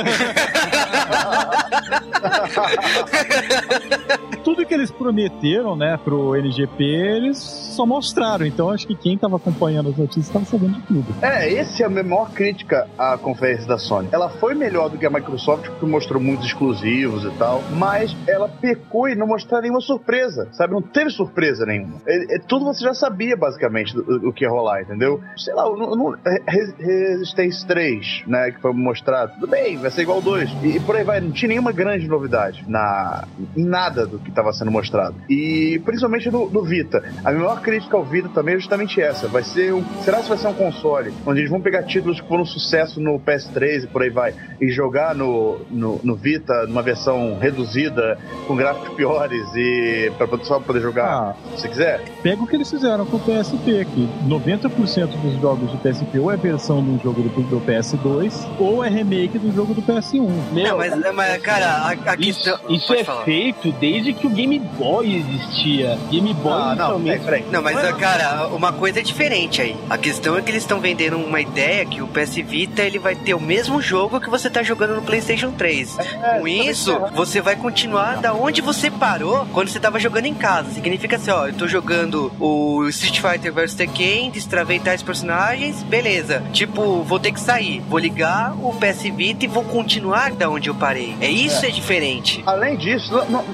*laughs* Tudo que eles prometeram, né, pro NGP, eles só mostraram. Então acho que quem tava acompanhando as notícias tava sabendo de tudo. É, esse é a maior crítica à conferência da Sony. Ela foi melhor do que a Microsoft, porque mostrou muitos exclusivos e tal, mas ela pecou e não mostrou nenhuma surpresa, sabe? Não teve surpresa nenhuma. É, é tudo você já sabia, basicamente, do, que ia rolar, entendeu? Sei lá, no, no, Resistance 3, né, que foi mostrado, tudo bem, vai ser igual 2. E, e por aí vai, não tinha nenhuma grande novidade na, em nada do que estava sendo mostrado. E principalmente no, no, Vita. A maior crítica ao Vita também é justamente essa. Vai ser um. Será que vai ser um console onde eles vão pegar títulos que foram sucesso no PS3 e por aí vai, e jogar no, no, no Vita numa versão reduzida, com gráficos piores e pra só poder jogar ah, se quiser? Pega o que eles fizeram com o PSP, que 90% dos jogos do PSP ou é versão do jogo do, do PS2 ou é remake do jogo do PS1. Meu, não, mas, mas cara, a, a questão... Isso, isso é falar. feito desde que o Game Boy existia. Game Boy ah, não, peraí, não, mas cara, uma coisa é diferente aí. A questão é que eles estão vendendo uma ideia que o PS Vita ele vai ter o mesmo jogo que você tá jogando no PlayStation 3. É, Com isso, você vai continuar da onde você parou quando você tava jogando em casa. Significa assim, ó, eu tô jogando o Street Fighter vs Tekken, destravei tais personagens, beleza. Tipo, vou ter que sair, vou ligar o PS Vita e vou continuar da onde eu parei. É isso é, é diferente. Além disso, não,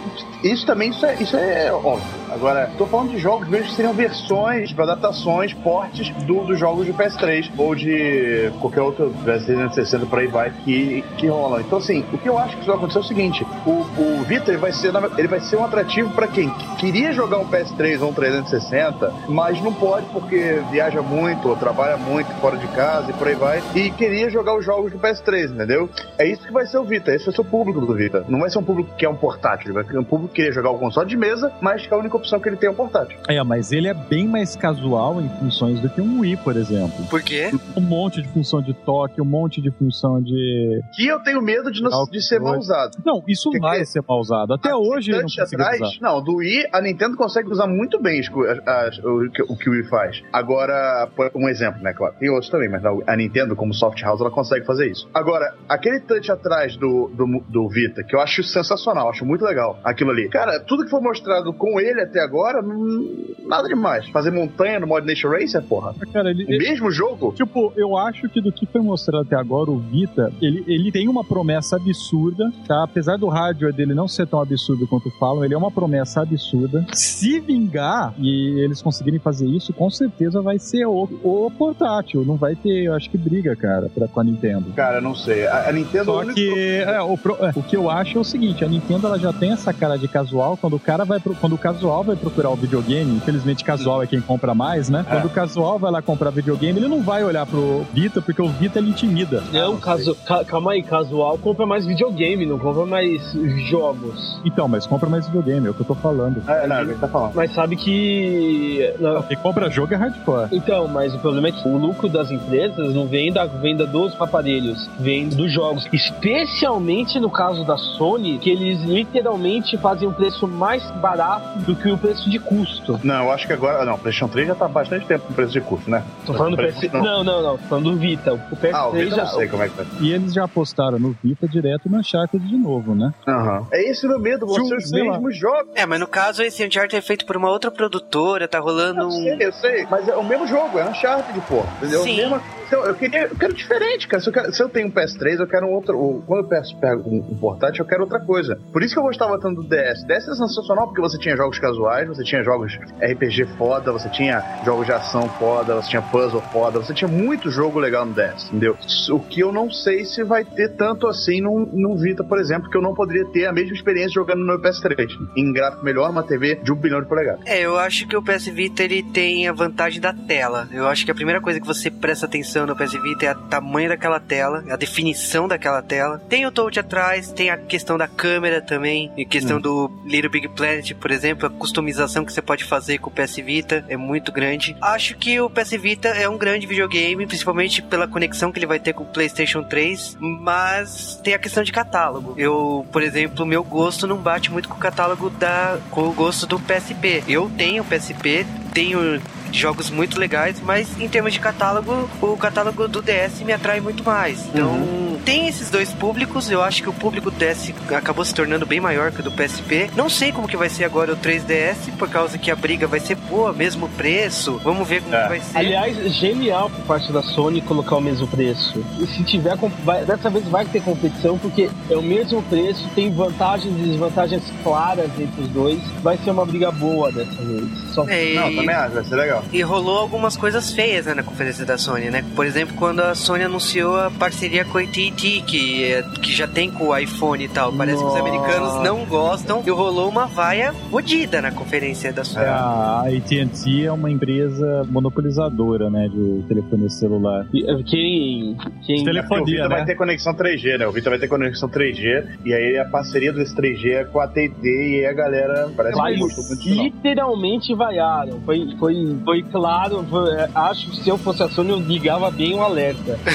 isso também isso é, isso é óbvio. Agora, tô falando de jogos mesmo que seriam versões, adaptações, portes do, dos jogos de PS3 ou de qualquer outro PS360 por aí vai que, que rolam. Então, assim, o que eu acho que vai acontecer é o seguinte: o, o Vita vai, ser, ele vai ser um atrativo para quem queria jogar um PS3 ou um 360, mas não pode porque viaja muito ou trabalha muito fora de casa e por aí vai, e queria jogar os jogos do PS3, entendeu? É isso que vai ser o Vita, esse vai ser o público do Vita. Não vai ser um público que é um portátil, vai ser um público que queria jogar o console de mesa, mas que a única opção que ele tem é o portátil. É, mas ele é bem mais casual em funções do que um Wii, por exemplo. Por quê? Um monte de função de toque, um monte de função de. Que eu tenho medo de, não, de ser mal usado. Não, isso Que vai que- ser mal usado. Até hoje eu não atrás, usar. não, do Wii, a Nintendo consegue usar muito bem as co- as- as- o, que- o que o Wii faz. Agora, um exemplo, né, claro, tem outros também, mas a a Nintendo, como soft house, ela consegue fazer isso. Agora, aquele touch atrás do, do, do Vita, que eu acho sensacional, acho muito legal, aquilo ali. Cara, tudo que foi mostrado com ele até agora, não- nada demais. Fazer montanha no modo Nation Racer, porra. Cara, ele, O mesmo jogo? Tipo, eu acho que do que foi mostrado até agora, o Vita, ele, ele tem uma promessa absurda, tá? Apesar do hardware dele não ser tão absurdo quanto falam, ele é uma promessa absurda. Se vingar e eles conseguirem fazer isso, com certeza vai ser o, o portátil. Não vai ter, eu acho que briga, cara, pra, com a Nintendo. Cara, eu não sei. A, a Nintendo... Só único- que é, o, pro- é, o que eu acho é o seguinte, a Nintendo ela já tem essa cara de casual, quando o cara vai pro- quando o casual vai procurar o videogame, infelizmente casual é quem compra mais, né? É. Quando o casual vai lá comprar videogame, ele não vai olhar pro Vita, porque o Vita ele intimida. Não, caso, ca- calma aí, casual compra mais videogame, não compra mais jogos. Então, mas compra mais videogame, é o que eu tô falando. É, não, ele tá falando. Mas sabe que. não, Quem compra jogo é hardcore. Então, mas o problema é que o lucro das empresas não vem da venda dos aparelhos, vem dos jogos. Especialmente no caso da Sony, que eles literalmente fazem um preço mais barato do que o preço de custo. Não, eu acho que agora... Não, o PlayStation 3 já tá há bastante tempo com preço de custo, né? Tô falando do PS... não. Não, não, não. Tô falando do Vita. O PS3 Ah, o Vita eu já. não sei como é que tá. E eles já apostaram no Vita direto no Uncharted de novo, né? Aham. É esse o meu medo, vão Se ser o- os mesmos jogos. É, mas no caso esse Uncharted é feito por uma outra produtora, tá rolando Eu um. sei, eu sei, mas é o mesmo jogo, é Uncharted, pô. Entendeu? Sim. Mesma- então, eu, queria, eu quero diferente, cara. Se eu, quero- se eu tenho um PS3, eu quero um outro. ou Quando eu peço, pego um, um portátil, eu quero outra coisa. Por isso que eu gostava tanto do DS. DS é sensacional porque você tinha jogos casuais, você tinha jogos RPG foda, você tinha jogos de ação foda, você tinha puzzle foda, você tinha muito jogo legal no DS, entendeu? O que eu não sei se vai ter tanto assim no, no Vita, por exemplo, que eu não poderia ter a mesma experiência jogando no meu PS3. Em gráfico melhor, uma TV de um bilhão de polegadas. É, eu acho que o PS Vita ele tem a vantagem da tela. Eu acho que a primeira coisa que você presta atenção no PS Vita é o tamanho daquela tela, a definição daquela tela. Tem o touch atrás, tem a questão da câmera também, e questão do Little Big Planet, por exemplo, customização que você pode fazer com o PS Vita é muito grande. Acho que o PS Vita é um grande videogame, principalmente pela conexão que ele vai ter com o PlayStation 3, mas tem a questão de catálogo. Eu, por exemplo, meu gosto não bate muito com o catálogo da com o gosto do PSP. Eu tenho PSP, tenho jogos muito legais, mas em termos de catálogo, o catálogo do DS me atrai muito mais. Então, tem esses dois públicos, eu acho que o público do DS acabou se tornando bem maior que o do PSP. Não sei como que vai ser agora o 3DS, por causa que a briga vai ser boa, mesmo preço. Vamos ver como É. vai ser. Aliás, genial por parte da Sony colocar o mesmo preço. E se tiver, vai- dessa vez vai ter competição, porque é o mesmo preço, tem vantagens e desvantagens claras entre os dois. Vai ser uma briga boa dessa vez. Só É, Não, também acho, vai ser legal. E rolou algumas coisas feias né, na conferência da Sony, né? Por exemplo, quando a Sony anunciou a parceria com a AT&T, que, é- que já tem com o iPhone e tal. Parece que os Nossa. americanos não gostam e rolou uma vaia fodida na conferência da Sony. A AT&T é uma empresa monopolizadora, né, de telefonia celular. E, eh, Quem. quem É o Telefonia, Vita né? vai ter conexão 3G, né? O Vita vai ter conexão 3G e aí a parceria desse 3G é com a AT&T e aí a galera parece Vai, que gostou muito literalmente vaiaram. Foi, foi, foi claro. foi- é, acho que se eu fosse a Sony, eu ligava bem o alerta. *laughs*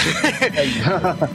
É isso.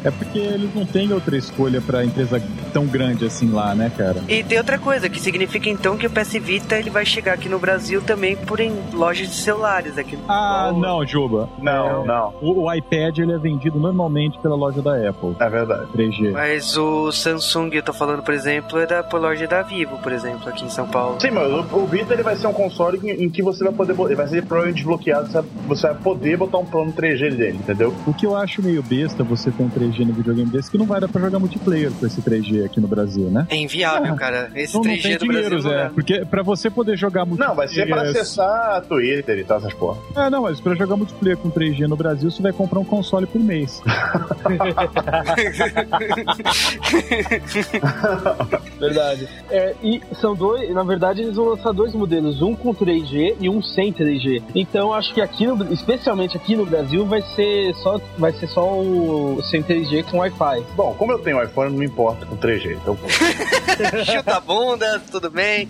É porque eles não têm outra escolha pra empresa tão grande assim lá, né, cara? E tem outra coisa, que significa então que o PS Vita ele vai chegar aqui no Brasil também por em lojas de celulares aqui. Ah, não, Juba. Não, não, O, o iPad ele é vendido normalmente pela loja da Apple, é verdade. 3G. Mas o Samsung, eu tô falando, por exemplo, é da por loja da Vivo, por exemplo, aqui em São Paulo. Sim, mas o, o Vita ele vai ser um console em, em que você vai poder, ele vai ser provavelmente desbloqueado, você vai, você vai poder botar um plano 3G dele, entendeu? O que eu acho meio besta você ter um 3G no videogame desse que não vai dar pra jogar multiplayer com esse 3G aqui no Brasil, né? É inviável, Ah, cara. Esse Não, não 3G tem do Brasil dinheiro, não Zé. dá. Porque pra você poder jogar multiplayer... Não, vai ser pra acessar Twitter e tal, essas porra. Ah, não, mas pra jogar multiplayer com 3G no Brasil, você vai comprar um console por mês. *laughs* Verdade. É, e são dois, na verdade, eles vão lançar dois modelos, um com 3G e um sem 3G. Então acho que aqui, no, especialmente aqui no Brasil, vai ser só, vai ser só o sem 3G com Wi-Fi. Bom, como eu tenho iPhone, não me importa com 3G. Então, *laughs* Chuta a bunda, tudo bem.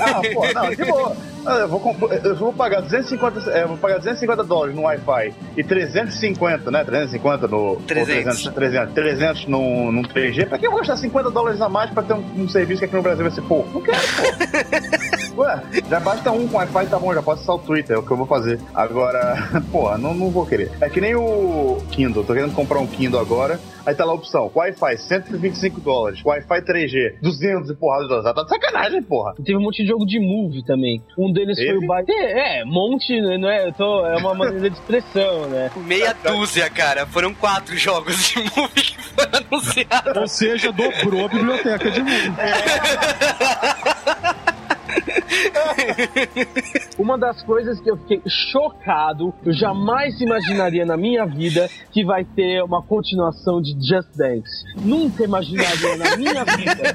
ah, pô, não, de boa. Ah, Eu vou, comp- eu vou pagar 250, é, eu vou pagar 250 dólares no Wi-Fi e 350, né? 350 no. ou 300. 300, 300, 300 no, no 3G. Pra que eu vou gastar 50 dólares a mais pra ter um, um serviço que aqui no Brasil vai ser pouco? Não quero, pô. *laughs* Ué, já basta um com Wi-Fi, tá bom, já posso acessar o Twitter, é o que eu vou fazer. Agora, *laughs* porra, não, não vou querer. É que nem o Kindle, tô querendo comprar um Kindle agora. Aí tá lá a opção: Wi-Fi 125 dólares, Wi-Fi 3G 200 e porrada de dólares. Tá de sacanagem, porra. Teve um monte de jogo de movie também. Um deles foi Teve? o Byte. É, é, monte, né, não é? Eu tô, é uma maneira de expressão, né? *laughs* Meia dúzia, cara. Foram quatro jogos de movie que foram anunciados. Ou seja, dobrou a biblioteca de mundo. *laughs* *laughs* Uma das coisas que eu fiquei chocado, eu jamais imaginaria na minha vida que vai ter uma continuação de Just Dance. Nunca imaginaria na minha vida.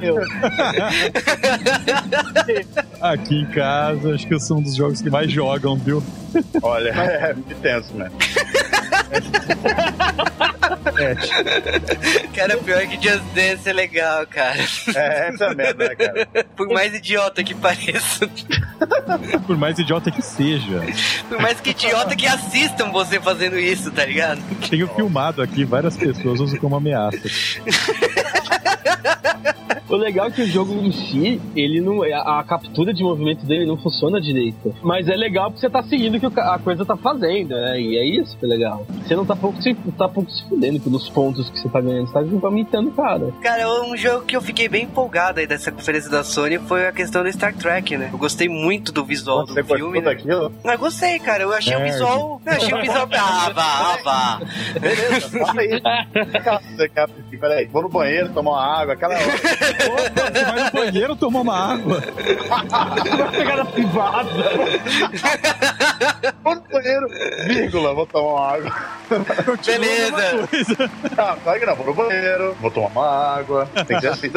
Meu Deus. Aqui em casa, acho que são um dos jogos que mais jogam, viu? Olha, é muito tenso, né? Cara, pior que Just Dance é legal, cara. É, essa é merda, né, cara? Por mais idiota que pareça. Por mais idiota que seja. Por mais que idiota que assistam você fazendo isso, tá ligado? Tenho filmado aqui várias pessoas usam como ameaça. *laughs* O legal é que o jogo em si, ele não. A, a captura de movimento dele não funciona direito. Mas é legal porque você tá seguindo o que o a coisa tá fazendo, né? E é isso que é legal. Você não tá pouco se, tá pouco se fudendo pelos pontos que você tá ganhando, você tá imitando o cara. Cara, um jogo que eu fiquei bem empolgado aí dessa conferência da Sony foi a questão do Star Trek, né? Eu gostei muito do visual Você do gostou filme. Né? daquilo? Mas gostei, cara. Eu achei o Nerd. visual. Eu achei o visual. *laughs* Ah, vá, ah, vá. Beleza, fala aí. *laughs* Peraí, vou no banheiro tomar uma água, aquela hora. Opa, você vai no banheiro tomar uma água. *laughs* Vai pegar na privada. *laughs* Vírgula, vou tomar uma água. *laughs* Beleza. Ah, não, vou no banheiro, vou tomar uma água. Tem que ser assim. *laughs*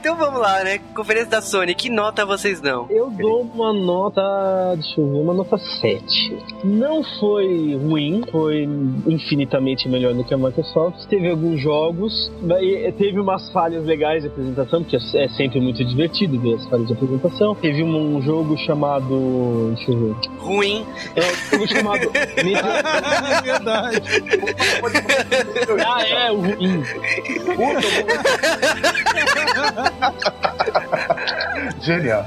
Então vamos lá, né? Conferência da Sony. Que nota vocês dão? Eu dou uma nota. Deixa eu ver, uma nota 7. Não foi ruim, foi infinitamente melhor do que a Microsoft. Teve alguns jogos, e teve umas falhas legais de apresentação, porque é sempre muito divertido ver as falhas de apresentação. Teve um, um jogo chamado. Deixa eu ver. Ruim. É um jogo chamado. É verdade. ah, é, o ruim. Genial.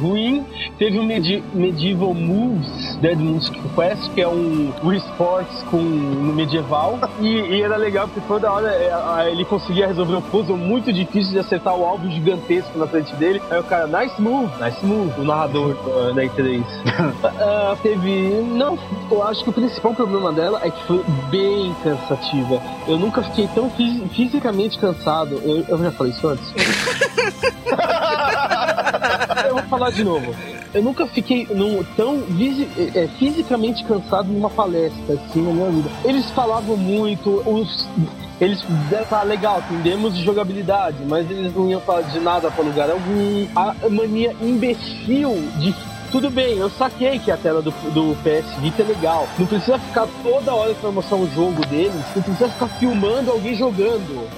Ruim, teve o Medi- Medieval Moves, Dead Moon's Quest, que é um Wii Sports com, no medieval. E, e era legal porque toda hora é, a- ele conseguia resolver um puzzle muito difícil de acertar o alvo gigantesco na frente dele. Aí o cara, nice move, nice move, o narrador uh, da E3. *laughs* Ah, teve. Não, eu acho que o principal problema dela é que foi bem cansativa. Eu nunca fiquei tão fisi- fisicamente cansado. Eu, eu já falei isso antes. *laughs* *laughs* Eu vou falar de novo. Eu nunca fiquei num, tão visi- é, fisicamente cansado numa palestra assim na minha vida. Eles falavam muito, os. Eles deram falar, legal, entendemos de jogabilidade, mas eles não iam falar de nada pra lugar algum. A mania imbecil de tudo bem, eu saquei que a tela do, do PS Vita é legal. Não precisa ficar toda hora pra mostrar o jogo deles. Não precisa ficar filmando alguém jogando.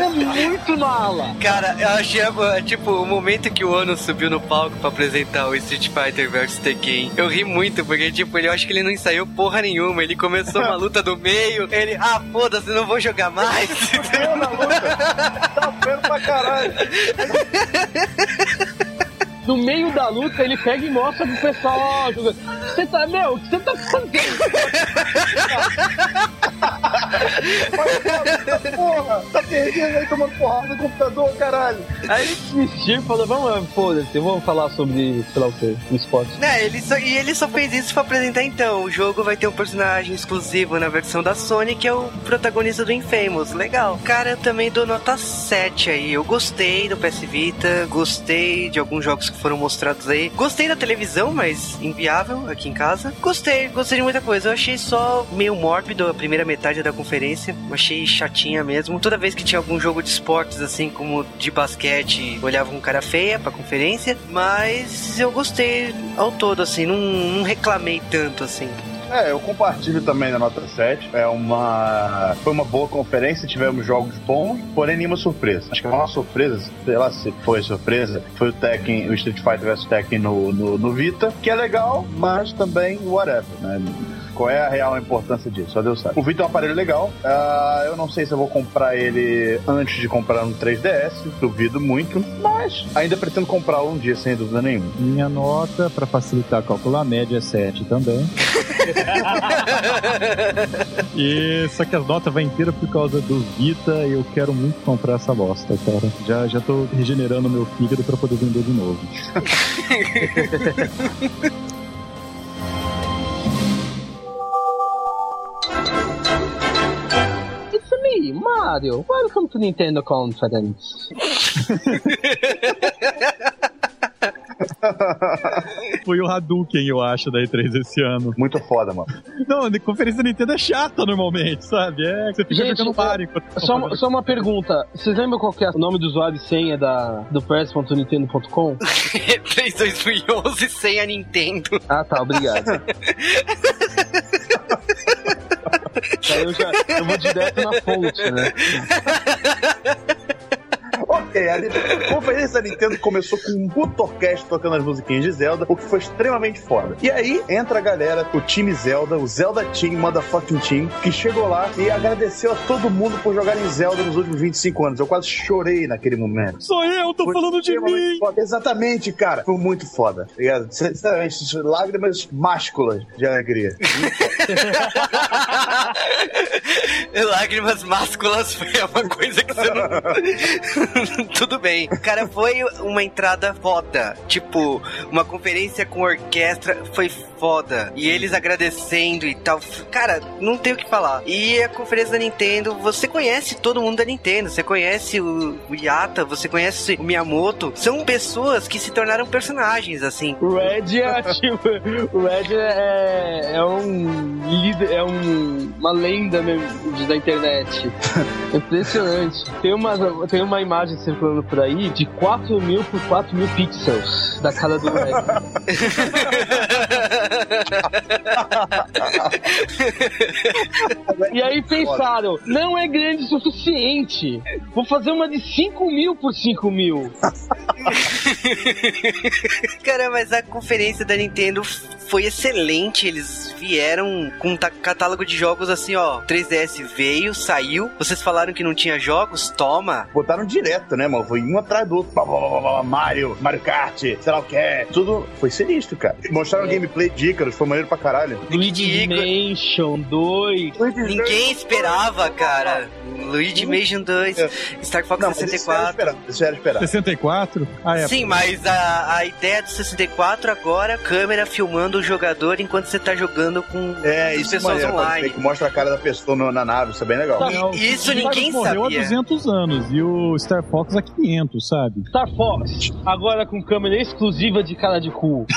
é muito mala. Cara, eu achei, eh, tipo, o momento que o Ono subiu no palco pra apresentar o Street Fighter vs Tekken, eu ri muito, porque, tipo, ele, eu acho que ele não ensaiou porra nenhuma. Ele começou uma luta do meio, ele, ah, foda-se, não vou jogar mais. Eu na luta. Tá vendo pra caralho. *laughs* No meio da luta, ele pega e mostra pro pessoal, ó. Você tá, meu, o que você tá fazendo? *laughs* Porra, tá perdido aí tomando porrada no computador, caralho. Aí ele desistiu e falou, vamos, foda-se, vamos falar sobre, sei lá o que, o esporte. né, ele só, e ele só fez isso pra apresentar então. O jogo vai ter um personagem exclusivo na versão da Sony, que é o protagonista do Infamous. Legal. Cara, eu também dou nota 7 aí. Eu gostei do PS Vita, gostei de alguns jogos que foram mostrados aí. Gostei da televisão, mas inviável aqui em casa. Gostei, gostei de muita coisa. Eu achei só meio mórbido a primeira metade da conferência. Achei chatinha mesmo. Toda vez que tinha algum jogo de esportes, assim, como de basquete, olhava com cara feia pra conferência. Mas eu gostei ao todo, assim, não, não reclamei tanto, assim. É, eu compartilho também da nota 7. É uma. Foi uma boa conferência, tivemos jogos bons, porém nenhuma surpresa. Acho que a maior surpresa, sei lá se foi surpresa, foi o Tekken, o Street Fighter vs Tekken no, no, no Vita, que é legal, mas também whatever, né? Qual é a real importância disso? Só Deus sabe. O Vita é um aparelho legal. Uh, eu não sei se eu vou comprar ele antes de comprar no 3DS. Duvido muito. Mas ainda pretendo comprá-lo um dia, sem dúvida nenhuma. Minha nota, para facilitar calcular a média, é 7 também. *laughs* e só que as notas vai inteira por causa do Vita e eu quero muito comprar essa bosta, cara. Já, já tô regenerando meu fígado para poder vender de novo. *laughs* Mario. Welcome to Nintendo Conference. *laughs* Foi o Hadouken, eu acho, da E3 esse ano. Muito foda, mano. Não, a conferência da Nintendo é chata normalmente, sabe? É, você fica Gente, jogando enquanto tá Só, só uma pergunta. Vocês lembram qual que é o nome do usuário e senha da, do press.nintendo.com? E3 2011 sem a Nintendo. Ah, tá, obrigado. *laughs* Aí eu já eu vou direto na fonte, né? Ok, a conferência da Nintendo começou com um puto orquestra tocando as musiquinhas de Zelda, o que foi extremamente foda. E aí entra a galera, o time Zelda, o Zelda Team, motherfucking team, que chegou lá e agradeceu a todo mundo por jogar em Zelda nos últimos 25 anos. Eu quase chorei naquele momento. Sou eu, tô Foi falando de mim! foda. Exatamente, cara. Foi muito foda. ligado? Sinceramente, lágrimas másculas de alegria. *laughs* Lágrimas másculas foi uma coisa que você não. *laughs* *laughs* Tudo bem. Cara, foi uma entrada foda. Tipo, uma conferência com orquestra foi foda. E eles agradecendo e tal. Cara, não tem o que falar. E a conferência da Nintendo, você conhece todo mundo da Nintendo. Você conhece o, o Yata, você conhece o Miyamoto. São pessoas que se tornaram personagens, assim. O Red é *laughs* tipo, o Red é, é um líder, é um, uma lenda mesmo da internet. *laughs* Impressionante. Tem uma, tem uma imagem circulando por aí de 4 mil por 4 mil pixels da cara do Red. *laughs* E aí pensaram, não é grande o suficiente. Vou fazer uma de 5 mil por 5 mil. Cara, mas a conferência da Nintendo foi excelente. Eles vieram com um catálogo de jogos assim, ó. 3DS veio, saiu. Vocês falaram que não tinha jogos? Toma. Botaram direto, né, mano? Foi um atrás do outro. Blá, blá, blá, blá, Mario, Mario Kart, sei lá o que é. Tudo foi sinistro, cara. Mostraram É. gameplay de Icarus, foi maneiro pra caralho. Luigi. Mansion 2. Ninguém esperava, cara. Luigi Mansion 2, É. Star Fox Não, mas isso já era 64. esperado. Isso era esperado. 64? Ah, é. Sim, mas a, a ideia do 64 agora, câmera filmando o jogador enquanto você tá jogando com É, isso é pessoas maneiro, online. que mostra a cara da pessoa na nave, isso é bem legal. Tá. E isso ninguém morreu sabia. há 200 anos e o Star Fox há 500, sabe? Star Fox, agora com câmera exclusiva de cara de cu. *laughs*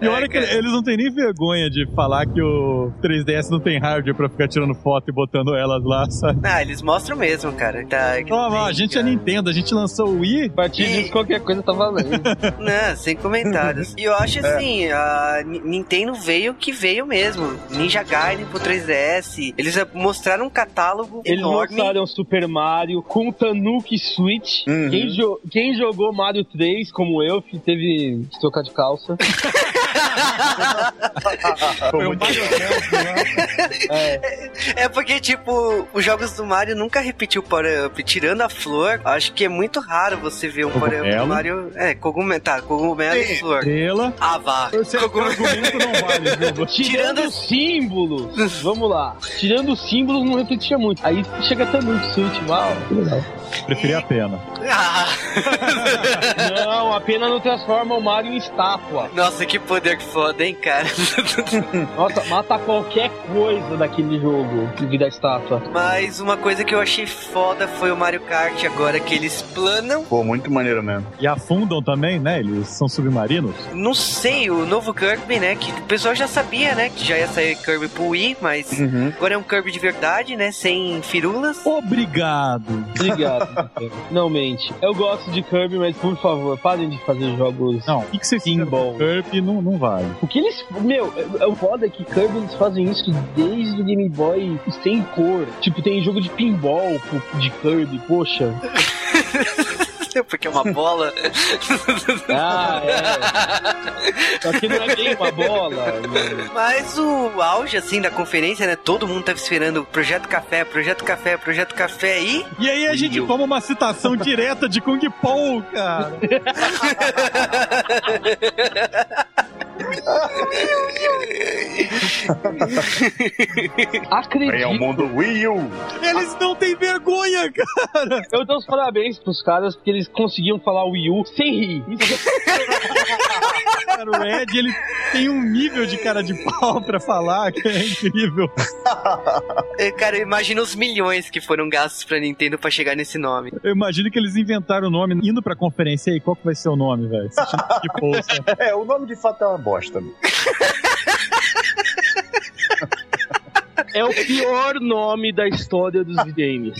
E olha que eles não têm nem vergonha de falar que o 3DS não tem hardware pra ficar tirando foto e botando elas lá, sabe? Ah, eles mostram mesmo, cara. Tá, tem, a gente é. Nintendo, a gente lançou o Wii. A partir E- disso, qualquer coisa tá valendo. *laughs* Não, sem comentários. E eu acho assim, a Ni- Nintendo veio que veio mesmo. Ninja Gaiden pro 3DS. Eles mostraram um catálogo Eles enorme. mostraram Super Mario com Tanuki Switch. Uhum. Quem, jo- quem jogou Mario 3, como eu, que teve que trocar de calça. *laughs* *laughs* Foi muito É, É porque, tipo, os jogos do Mario nunca repetiu o power-up. Tirando a flor, acho que é muito raro você ver um power-up do Cogumelo. Mario. É, cogumelo, tá, cogumelo e flor. Estrela. Ah, vá. Cogumelo. não vale, viu? *laughs* tirando os símbolos, vamos lá. Tirando os símbolos, não repetia muito. Aí chega Tanuki Switch, uau, que legal. Preferi a pena. Ah, *laughs* Não, a pena não transforma o Mario em estátua. nossa, que poder que foda, hein, cara? *laughs* Nossa, mata qualquer coisa daquele jogo que vira estátua. Mas uma coisa que eu achei foda foi o Mario Kart agora que eles planam. Pô, muito maneiro mesmo. E afundam também, né? Eles são submarinos. Não sei, o novo Kirby, né? Que o pessoal já sabia, né? Que já ia sair Kirby pro Wii, mas Uhum. agora é um Kirby de verdade, né? Sem firulas. Obrigado. Obrigado. *laughs* Finalmente. Eu gosto de Kirby, mas por favor, parem de fazer jogos. Não, o que, que você Pinball. Kirby não, não O que eles. Meu, é- o foda é que Kirby eles fazem isso desde o Game Boy sem cor. Tipo, tem jogo de pinball de Kirby, poxa. *laughs* Porque é uma bola. Ah, é. Só que não é bem uma bola. né? Mas o auge, assim, da conferência, né? Todo mundo tava esperando Projeto Café, Projeto Café, Projeto Café e. E aí a gente Eu- toma uma citação direta de Kung Po, cara. *laughs* Acredito. Vem ao mundo Wii U. Eles não têm vergonha, cara. Eu dou os parabéns pros caras porque eles conseguiam falar o Wii U sem rir. *laughs* Cara, o Ed, ele tem um nível de cara de pau pra falar que é incrível. *laughs* Cara, eu imagino os milhões que foram gastos pra Nintendo pra chegar nesse nome. Eu imagino que eles inventaram o nome indo pra conferência aí. Qual que vai ser o nome, velho? Assistindo Kung Po, sabe? É, o nome de fato é uma bosta. *laughs* é o pior nome da história dos games.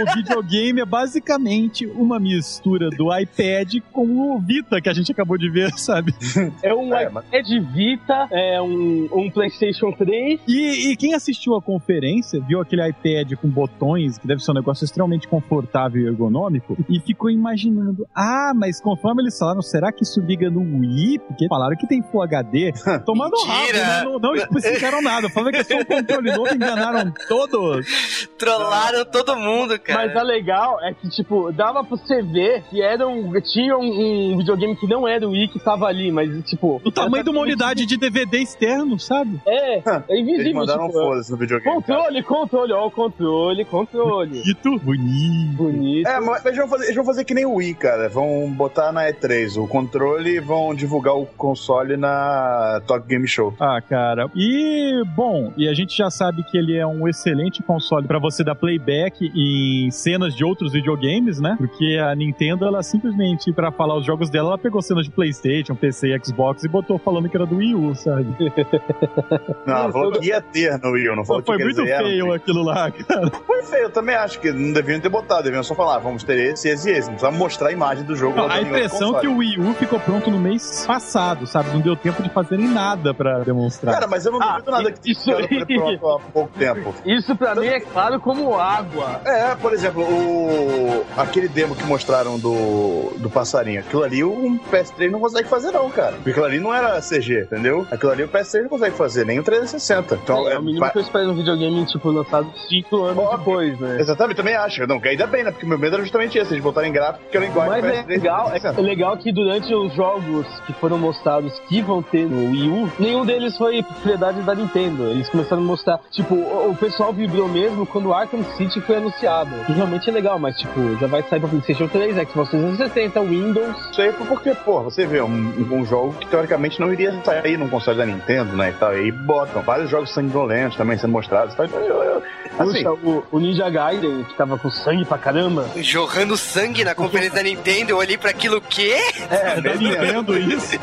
o videogame é basicamente uma mistura do iPad com o Vita que a gente acabou de ver, sabe? É um É, mas- iPad Vita, é um, um PlayStation 3. E, e quem assistiu a conferência viu aquele iPad com botões, que deve ser um negócio extremamente confortável e ergonômico, e ficou imaginando: ah, mas conforme eles falaram, será que isso liga no Wii? Porque falaram que tem Full HD. *laughs* Tomando rabo, Mentira! né? Não, não especificaram nada. Falaram que só um controle novo, enganaram todos. Trollaram todo mundo, cara. Mas a legal é que, tipo, dava pra você ver que era um, tinha um, um videogame que não era o Wii que tava ali, mas, tipo... Do tamanho de uma unidade de DVD externo, sabe? É, é Eles invisível, mandaram um tipo... foda-se no videogame. cara. Controle, controle, ó, o controle, controle. Bonito, bonito. Bonito. É, mas eles vão, fazer, eles vão fazer que nem o Wii, cara. Vão botar na E3 o controle e vão divulgar o console na Tokyo Game Show. Ah, cara. E, bom, e a gente já sabe que ele é um excelente console pra você dar playback em cenas de outros videogames, né? Porque a Nintendo, ela simplesmente, pra falar os jogos dela, ela pegou cenas de PlayStation, PC e Xbox e botou falando que era do Wii U, sabe? *laughs* Não, falou que ia ter no Wii U, não falou Foi que quer muito era. feio aquilo lá, cara. *laughs* Foi feio, eu também acho que não deviam ter botado, deviam só falar, "Ah, vamos ter esse, esse e esse. Não precisava mostrar a imagem do jogo. Não, a impressão que o Wii U ficou pronto no mês passado, sabe? Não deu tempo de fazerem nada pra demonstrar. Cara, mas eu não Ah, duvido nada que isso *laughs* há pouco tempo. Isso pra mim é claro como água. É, por exemplo, o aquele demo que mostraram do, do passarinho, aquilo ali o PS3 não consegue fazer não, cara. Porque aquilo ali não era CG, entendeu? Aquilo ali o PS3 não consegue fazer, nem o 360. Então, é, é, o mínimo que eu espero um videogame, tipo, lançado 5 anos Óbvio. depois, né? Exatamente, também acho. Não, que ainda bem, né? Porque o meu medo era justamente esse, de botarem gráfico que era igual Mas é PS3 legal, é 360. legal que durante os jogos que foram mostrados que vão ter no Wii U, nenhum deles foi propriedade da Nintendo. Eles começaram a mostrar, tipo, o, pessoal vibrou mesmo quando o Arkham City foi anunciado. Que realmente é legal, mas tipo, já vai sair pra PlayStation 3, Xbox 360, Windows. Isso aí foi porque, pô, você vê um, um jogo que teoricamente não iria sair num console da Nintendo, né? E tal. E aí botam vários jogos sanguinolentos também sendo mostrados. Tá? Eu- eu- Assim, Puxa, o, o Ninja Gaiden, que tava com sangue pra caramba. Jorrando sangue na conferência da Nintendo, eu olhei pra aquilo o quê? é, Da mesmo, Nintendo isso.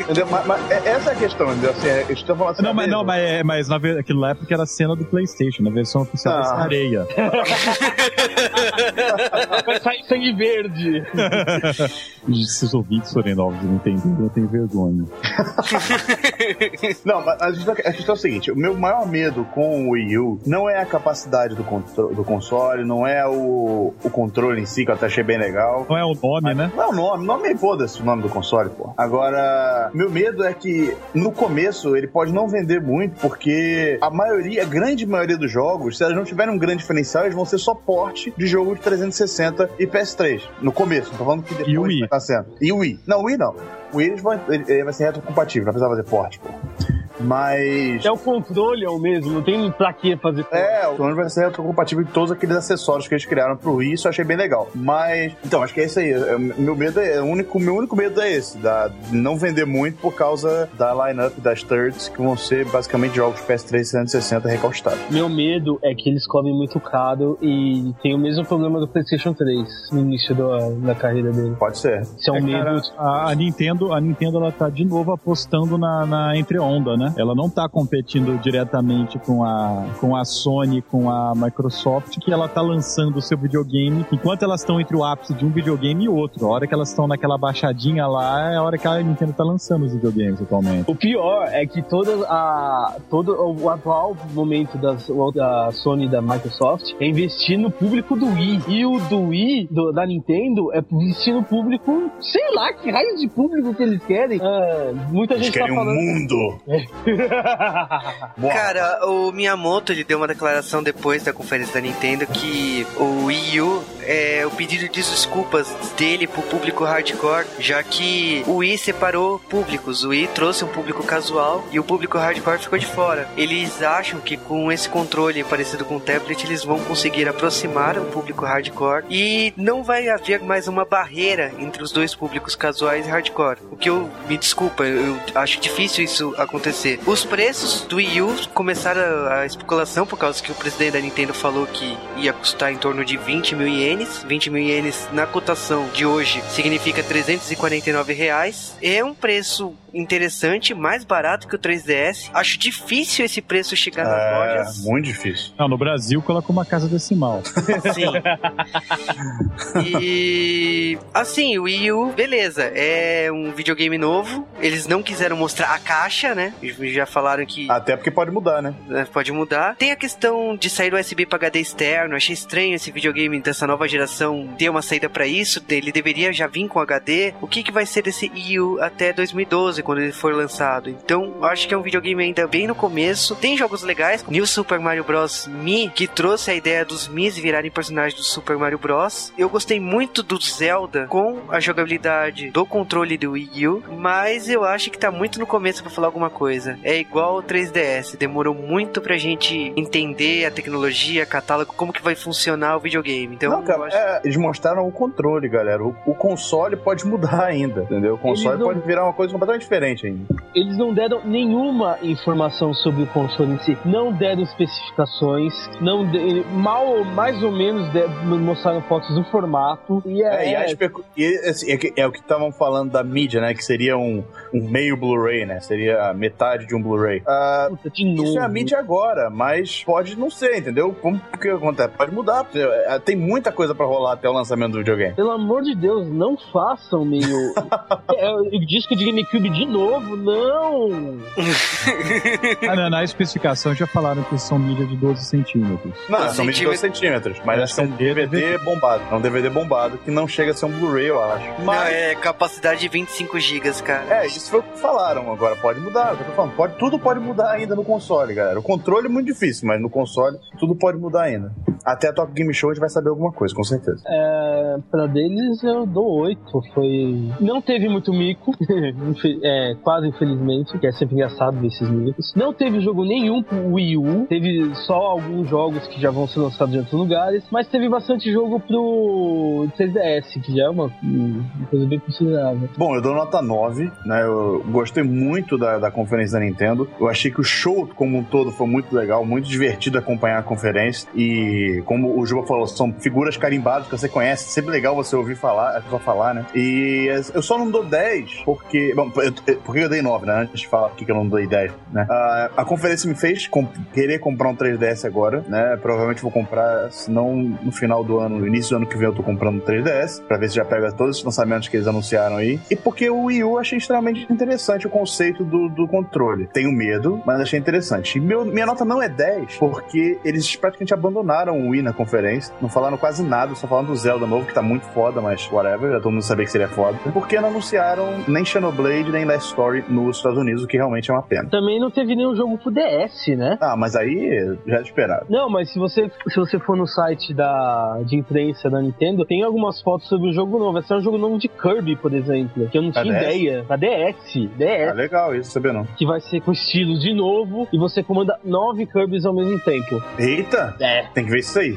entendeu? Mas, mas é- essa é a questão, entendeu? Assim, é, eles estão falando assim, Não, mas não, beleza. mas, é- mas na aquilo lá é porque era a cena do PlayStation, na versão oficial Ah. ah. areia. *laughs* Vai sair sangue verde. Esses ouvintes forem novos e não entenderem, eu tenho vergonha. Não, mas a questão, a questão é o seguinte: o meu maior medo com o Wii U não é a capacidade do, contro- do console, não é o, o controle em si, que eu até achei bem legal. Não é o nome, né? Não é o nome, nome foda-se o nome do console, pô. Agora, meu medo é que no começo ele pode não vender muito, porque a maioria, a grande maioria dos jogos, se elas não tiverem um grande diferencial, eles vão ser só porte de jogo de 360 e PS3. No começo, não tô falando que depois E o Wii? estar sendo. E Wii. Não, o Wii não. O Wii eles vão, ele, ele vai ser retrocompatível, não precisa fazer porte, pô. Mas. É o controle é o mesmo, não tem pra que fazer. É, o controle vai ser retrocompatível com todos aqueles acessórios que eles criaram pro Wii, isso eu achei bem legal. Mas. Então, acho que é isso aí. Meu medo é. O único, meu único medo é esse, da não vender muito por causa da lineup das thirds, que vão ser basicamente jogos PS3 360 recostados. Meu medo é que eles comem muito caro e tem o mesmo problema do PlayStation 3 no início da, da carreira dele. Pode ser. Isso é um É, medo. cara, a, a Nintendo, a Nintendo ela tá de novo apostando na, na entre onda, né? Ela não tá competindo diretamente com a com a Sony, com a Microsoft, que ela tá lançando o seu videogame, enquanto elas estão entre o ápice de um videogame e outro. A hora que elas estão naquela baixadinha lá é a hora que a Nintendo tá lançando os videogames atualmente. O pior é que toda a, todo o atual momento das, da Sony e da Microsoft é investir no público do Wii. E o do Wii, do- da Nintendo, é investir no público, sei lá, que raio de público que eles querem. Ah, muita Eles gente tá querem um falando. mundo. Uau. *laughs* *laughs* Cara, o Miyamoto ele deu uma declaração depois da conferência da Nintendo que o Wii U é o pedido de desculpas dele pro público hardcore, já que o Wii separou públicos. O Wii trouxe um público casual e o público hardcore ficou de fora. Eles acham que com esse controle parecido com o tablet eles vão conseguir aproximar o público hardcore e não vai haver mais uma barreira entre os dois públicos casuais e hardcore. O que eu me desculpa, eu acho difícil isso acontecer. Os preços do Wii U começaram a, a especulação por causa que o presidente da Nintendo falou que ia custar em torno de 20 mil ienes. 20 mil ienes na cotação de hoje significa 349 reais. É um preço interessante, mais barato que o 3DS. Acho difícil esse preço chegar nas É, lojas. muito difícil. Não, no Brasil coloca uma casa decimal. *laughs* Sim. E assim, o Wii U, beleza, é um videogame novo. Eles não quiseram mostrar a caixa, né? Já falaram que Até porque pode mudar, né? né, pode mudar. Tem a questão de sair do USB para HD externo. Achei estranho esse videogame dessa nova geração ter uma saída para isso. Ele deveria já vir com HD. O que, que vai ser desse Wii U até 2012, quando ele for lançado? Então, eu acho que é um videogame ainda bem no começo. Tem jogos legais, como New Super Mario Bros. Me, que trouxe a ideia dos Mis virarem personagens do Super Mario Bros. Eu gostei muito do Zelda com a jogabilidade do controle do Wii U, mas eu acho que tá muito no começo para falar alguma coisa. É igual o 3DS, demorou muito pra gente entender a tecnologia, catálogo, como que vai funcionar o videogame. Então, Não, eu cara, acho... é, eles mostraram o controle, galera. O, o console pode mudar *laughs* ainda, entendeu? O console não- pode virar uma coisa completamente diferente ainda. Eles não deram nenhuma informação sobre o console em si. Não deram especificações. Não de- mal, mais ou menos de- mostraram fotos do formato. E é, É, e a especu- e, assim, é, é o que estavam falando da mídia, né? Que seria um, um meio Blu-ray, né? Seria a metade de um Blu-ray. Puta, de novo. isso é a mídia agora, mas pode não ser, entendeu? Como o que acontece? Pode mudar. é, Tem muita coisa pra rolar até o lançamento do videogame. Pelo amor de Deus, não façam meio. *laughs* é, o disco de GameCube de novo, não! Ah, não, na especificação já falaram que são mídia de 12 centímetros. Não, são 22 centímetros, mas É, acho que é um CD, DVD bombado. É um DVD bombado que não chega a ser um Blu-ray, eu acho. Não, Mas é capacidade de 25 GB, cara. É, isso foi o que falaram. Agora pode mudar. é Eu tô falando, pode, tudo pode mudar ainda no console, galera. O controle é muito difícil, mas no console tudo pode mudar ainda. Até a Top Game Show a gente vai saber alguma coisa, com certeza. É, pra deles eu dou 8. Foi. Não teve muito mico, *laughs* é, quase infelizmente, que é sempre engraçado ver esses micos. Não teve jogo nenhum pro Wii U, teve só alguns jogos que já vão ser lançados em outros lugares, mas teve bastante jogo pro 3DS, que já é uma, uma coisa bem considerável. Bom, eu dou nota 9, né? Eu gostei muito da, da conferência da Nintendo. Eu achei que o show como um todo foi muito legal, muito divertido acompanhar a conferência. E como o Juba falou, são figuras carimbadas que você conhece, sempre legal você ouvir falar, a pessoa falar, né? E eu só não dou 10 porque. Bom, eu, eu- dei 9, né? Antes de falar por que eu não dei 10, né? Ah, a conferência me fez com- querer comprar um 3DS agora, né? Provavelmente vou comprar, se não no final do ano, no início do ano que vem eu tô comprando um 3DS, pra ver se já pega todos os lançamentos que eles anunciaram aí. E porque o Wii U achei extremamente interessante o conceito do, do controle. Tenho medo, mas achei interessante. E meu- minha nota não é 10, porque eles praticamente abandonaram o Wii na conferência, não falaram quase nada, só falaram do Zelda novo, que tá muito foda, mas whatever, já todo mundo sabia que seria foda. E por que não anunciaram nem Xenoblade, nem Last Story nos Estados Unidos, o que realmente é uma pena. Também não teve nenhum jogo pro DS, né? Ah, mas aí já é esperado. Não, mas se você, se você for no site da, de imprensa da Nintendo, tem algumas fotos sobre o jogo novo. Esse é um jogo novo de Kirby, por exemplo, que eu não tinha DS? ideia. Pra DS, DS. Ah, legal isso, sabia não. Que vai ser com estilo de novo e você comanda nove Kirby's ao mesmo tempo. Eita! É. Tem que ver isso aí.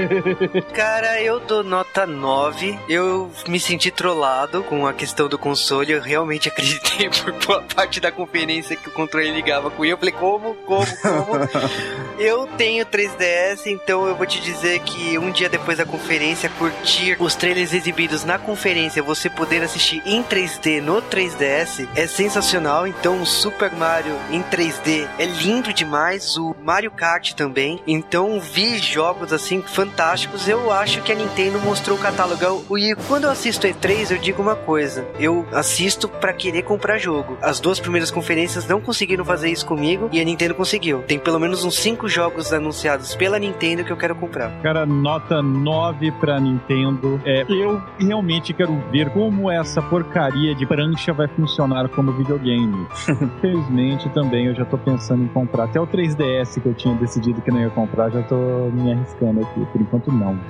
*laughs* Cara, eu dou nota 9. Eu me senti trollado com a questão do console. Eu realmente acreditei *laughs* por boa parte da conferência que o controle ligava com ele. Eu falei, como, como, como? *laughs* eu tenho 3DS, então eu vou te dizer que um dia depois da conferência, curtir os trailers exibidos na conferência, você poder assistir em 3D no 3DS é sensacional. Então, o Super Mario em 3D é lindo demais. O Mario Kart também. Então, vi jogos assim fantásticos. Eu acho que a Nintendo mostrou o catálogo. E quando eu assisto E3, eu digo uma coisa: eu assisto pra querer comprar jogo. As duas primeiras conferências não conseguiram fazer isso comigo e a Nintendo conseguiu. Tem pelo menos uns 5 jogos anunciados pela Nintendo que eu quero comprar. Cara, nota 9 pra Nintendo. É, eu realmente quero ver como essa porcaria de prancha vai funcionar como videogame. *laughs* Infelizmente também eu já tô pensando em comprar. Até o 3DS que eu tinha decidido que não ia comprar, já tô me arriscando aqui. Por enquanto não. *laughs*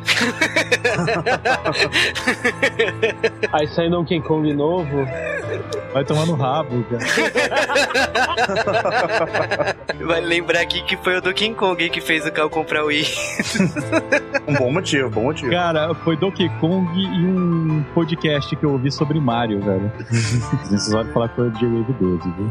Aí sai Donkey Kong novo. Vai tomar no rabo, cara. *laughs* Vai lembrar aqui que foi o Donkey Kong que fez o Cal comprar o Wii. Um bom motivo, bom motivo. Cara, foi Donkey Kong e um podcast que eu ouvi sobre Mario, velho. *laughs* Vocês podem falar que foi o J-Wave 12, viu?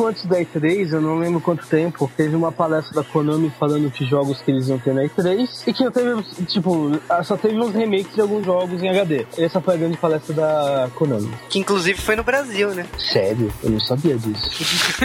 tempo antes da E3, eu não lembro quanto tempo, teve uma palestra da Konami falando que jogos que eles iam ter na E3 e que não teve, tipo, só teve uns remakes de alguns jogos em HD. Essa foi a grande palestra da Konami. Que inclusive foi no Brasil, né? Sério? Eu não sabia disso.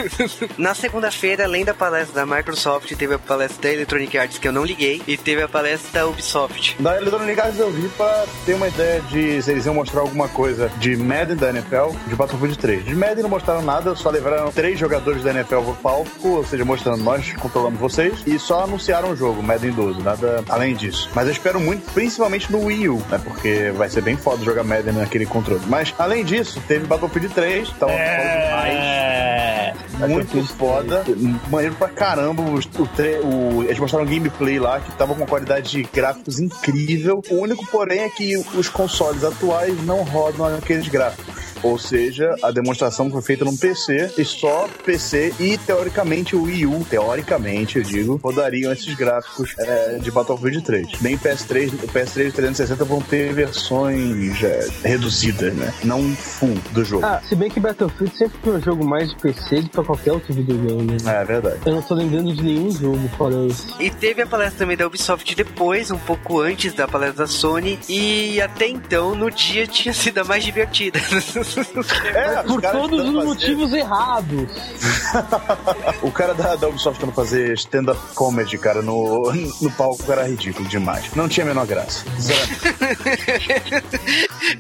*laughs* Na segunda-feira, além da palestra da Microsoft, teve a palestra da Electronic Arts que eu não liguei e teve a palestra da Ubisoft. Da Electronic Arts eu vi pra ter uma ideia de se eles iam mostrar alguma coisa de Madden da NFL, de Battlefield 3. De Madden não mostraram nada, só levaram três jogadores da NFL pro palco, ou seja, mostrando nós controlamos vocês, e só anunciaram o jogo, Madden 12, nada além disso. Mas eu espero muito, principalmente no Wii U, né, porque vai ser bem foda jogar Madden naquele controle. Mas, além disso, teve Battlefield 3, então É. muito foda, maneiro pra caramba. O, o, tre- o- eles mostraram um gameplay lá que tava com uma qualidade de gráficos incrível. O único, porém, é que os consoles atuais não rodam aqueles gráficos. Ou seja, a demonstração foi feita num PC e só PC e teoricamente o Wii U, teoricamente eu digo, rodariam esses gráficos é, de Battlefield 3. Nem PS3, o PS3 e o 360 vão ter versões é, reduzidas, né? Não full do jogo. Ah, se bem que Battlefield sempre foi um jogo mais de PC do que pra qualquer outro videogame. né? É, é verdade. Eu não tô lembrando de nenhum jogo fora esse. E teve a palestra também da Ubisoft depois, um pouco antes da palestra da Sony, e até então, no dia, tinha sido a mais divertida. *laughs* É, Por todos os fazer- motivos errados. *laughs* O cara da, da Ubisoft tentando fazer stand-up comedy, cara, no, no palco era ridículo demais. Não tinha a menor graça. *laughs*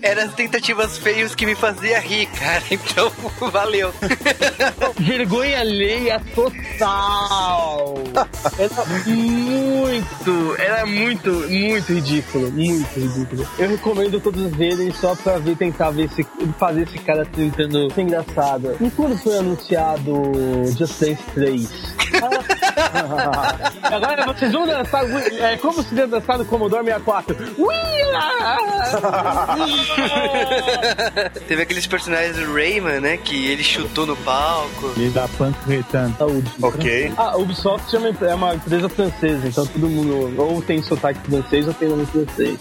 Eram as tentativas feias que me fazia rir, cara. Então, *laughs* valeu. Vergonha alheia total. Era muito, era muito, muito ridículo, muito ridículo. Eu recomendo todos verem só pra ver, tentar ver se fazer esse cara tentando ser engraçado. E quando foi anunciado Just Dance 3? *laughs* Agora vocês vão dançar é, como se dançar no Commodore 64. Ui, ah! *laughs* Teve aqueles personagens do Rayman, né? Que ele chutou no palco. E da Punk. Saúde. ok. Ah, a Ubisoft é uma, é uma empresa francesa, então todo mundo ou tem sotaque francês ou tem nome francês.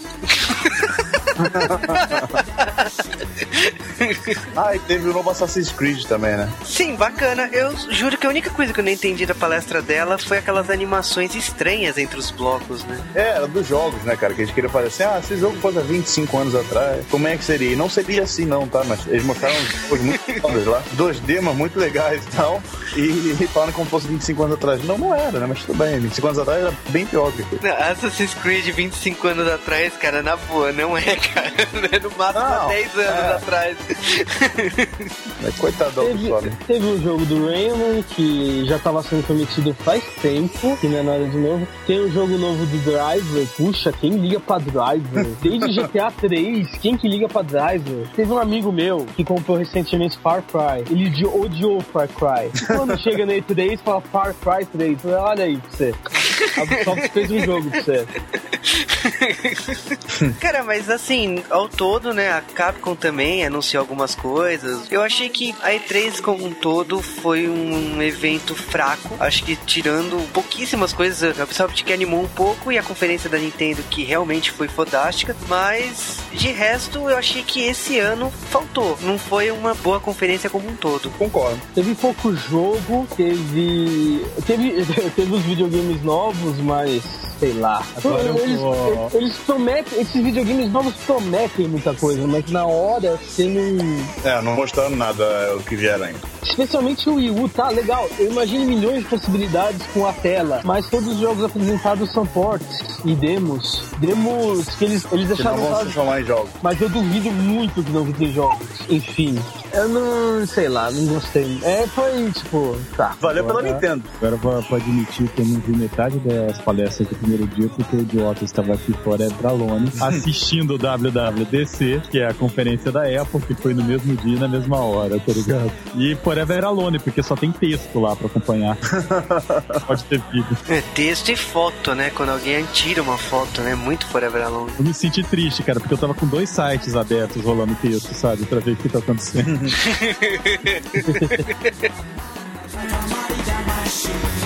*laughs* ah, e teve o novo Assassin's Creed também, né? Sim, bacana. Eu juro que a única coisa que eu não entendi da palestra dela foi aquelas animações estranhas entre os blocos, né? É, era dos jogos, né, cara? Que a gente queria fazer assim, ah, esse jogo foi há 25 anos atrás. Como é que seria? E não seria assim, não, tá? Mas eles mostraram jogos muito *laughs* fodas lá. 2D, mas muito legais e tal. E falaram como fosse 25 anos atrás. Não, não era, né? Mas tudo bem. 25 anos atrás era bem pior que isso. Assassin's Creed 25 anos atrás, cara, na boa, não é, cara. É no máximo não, 10 anos é. atrás. Mas coitadão teve, do Teve um jogo do Rayman que já tava sendo prometido faz tempo, que não é nada de novo. Tem um jogo novo do Driver. Puxa, quem liga pra Driver? Desde GTA 3, quem que liga pra Driver? Teve um amigo meu que comprou recentemente Far Cry. Ele odiou Far Cry. Quando *laughs* chega no E3, fala Far Cry 3. Olha aí pra você. A Ubisoft fez um jogo pra você. Cara, mas assim, ao todo, né, a Capcom também anunciou algumas coisas. Eu achei que a E3 como um todo foi um evento fraco. Acho que tirando pouquíssimas coisas, a Ubisoft que animou um pouco e a conferência da Nintendo que realmente foi fodástica, mas de resto eu achei que esse ano faltou. Não foi uma boa conferência como um todo. Concordo. Teve pouco jogo, teve teve *laughs* teve os videogames novos, mas sei lá. Agora eles, eu eles prometem, esses videogames novos prometem muita coisa, mas na hora você não. É, não mostrando nada é, o que vier ainda. Especialmente o Wii U, tá legal. Eu imagino milhões de possibilidades com a tela, mas todos os jogos apresentados são ports e demos. Demos que eles, eles deixaram. Que não vão se chamar em jogos. Mas eu duvido muito que não tem jogos. Enfim. Eu não sei lá, não gostei. É, foi tipo, tá. Valeu agora, pela Nintendo. Agora vou admitir que eu não vi metade das palestras do primeiro dia porque o idiota estava aqui fora da Alone *laughs* assistindo o WWDC, que é a conferência da Apple, que foi no mesmo dia e na mesma hora, tá ligado? E Forever Alone, porque só tem texto lá pra acompanhar. *laughs* Pode ter vídeo. É, texto e foto, né? Quando alguém tira uma foto, né? Muito Forever Alone. Eu me senti triste, cara, porque eu tava com dois sites abertos rolando texto, sabe? Pra ver o que tá acontecendo. *laughs*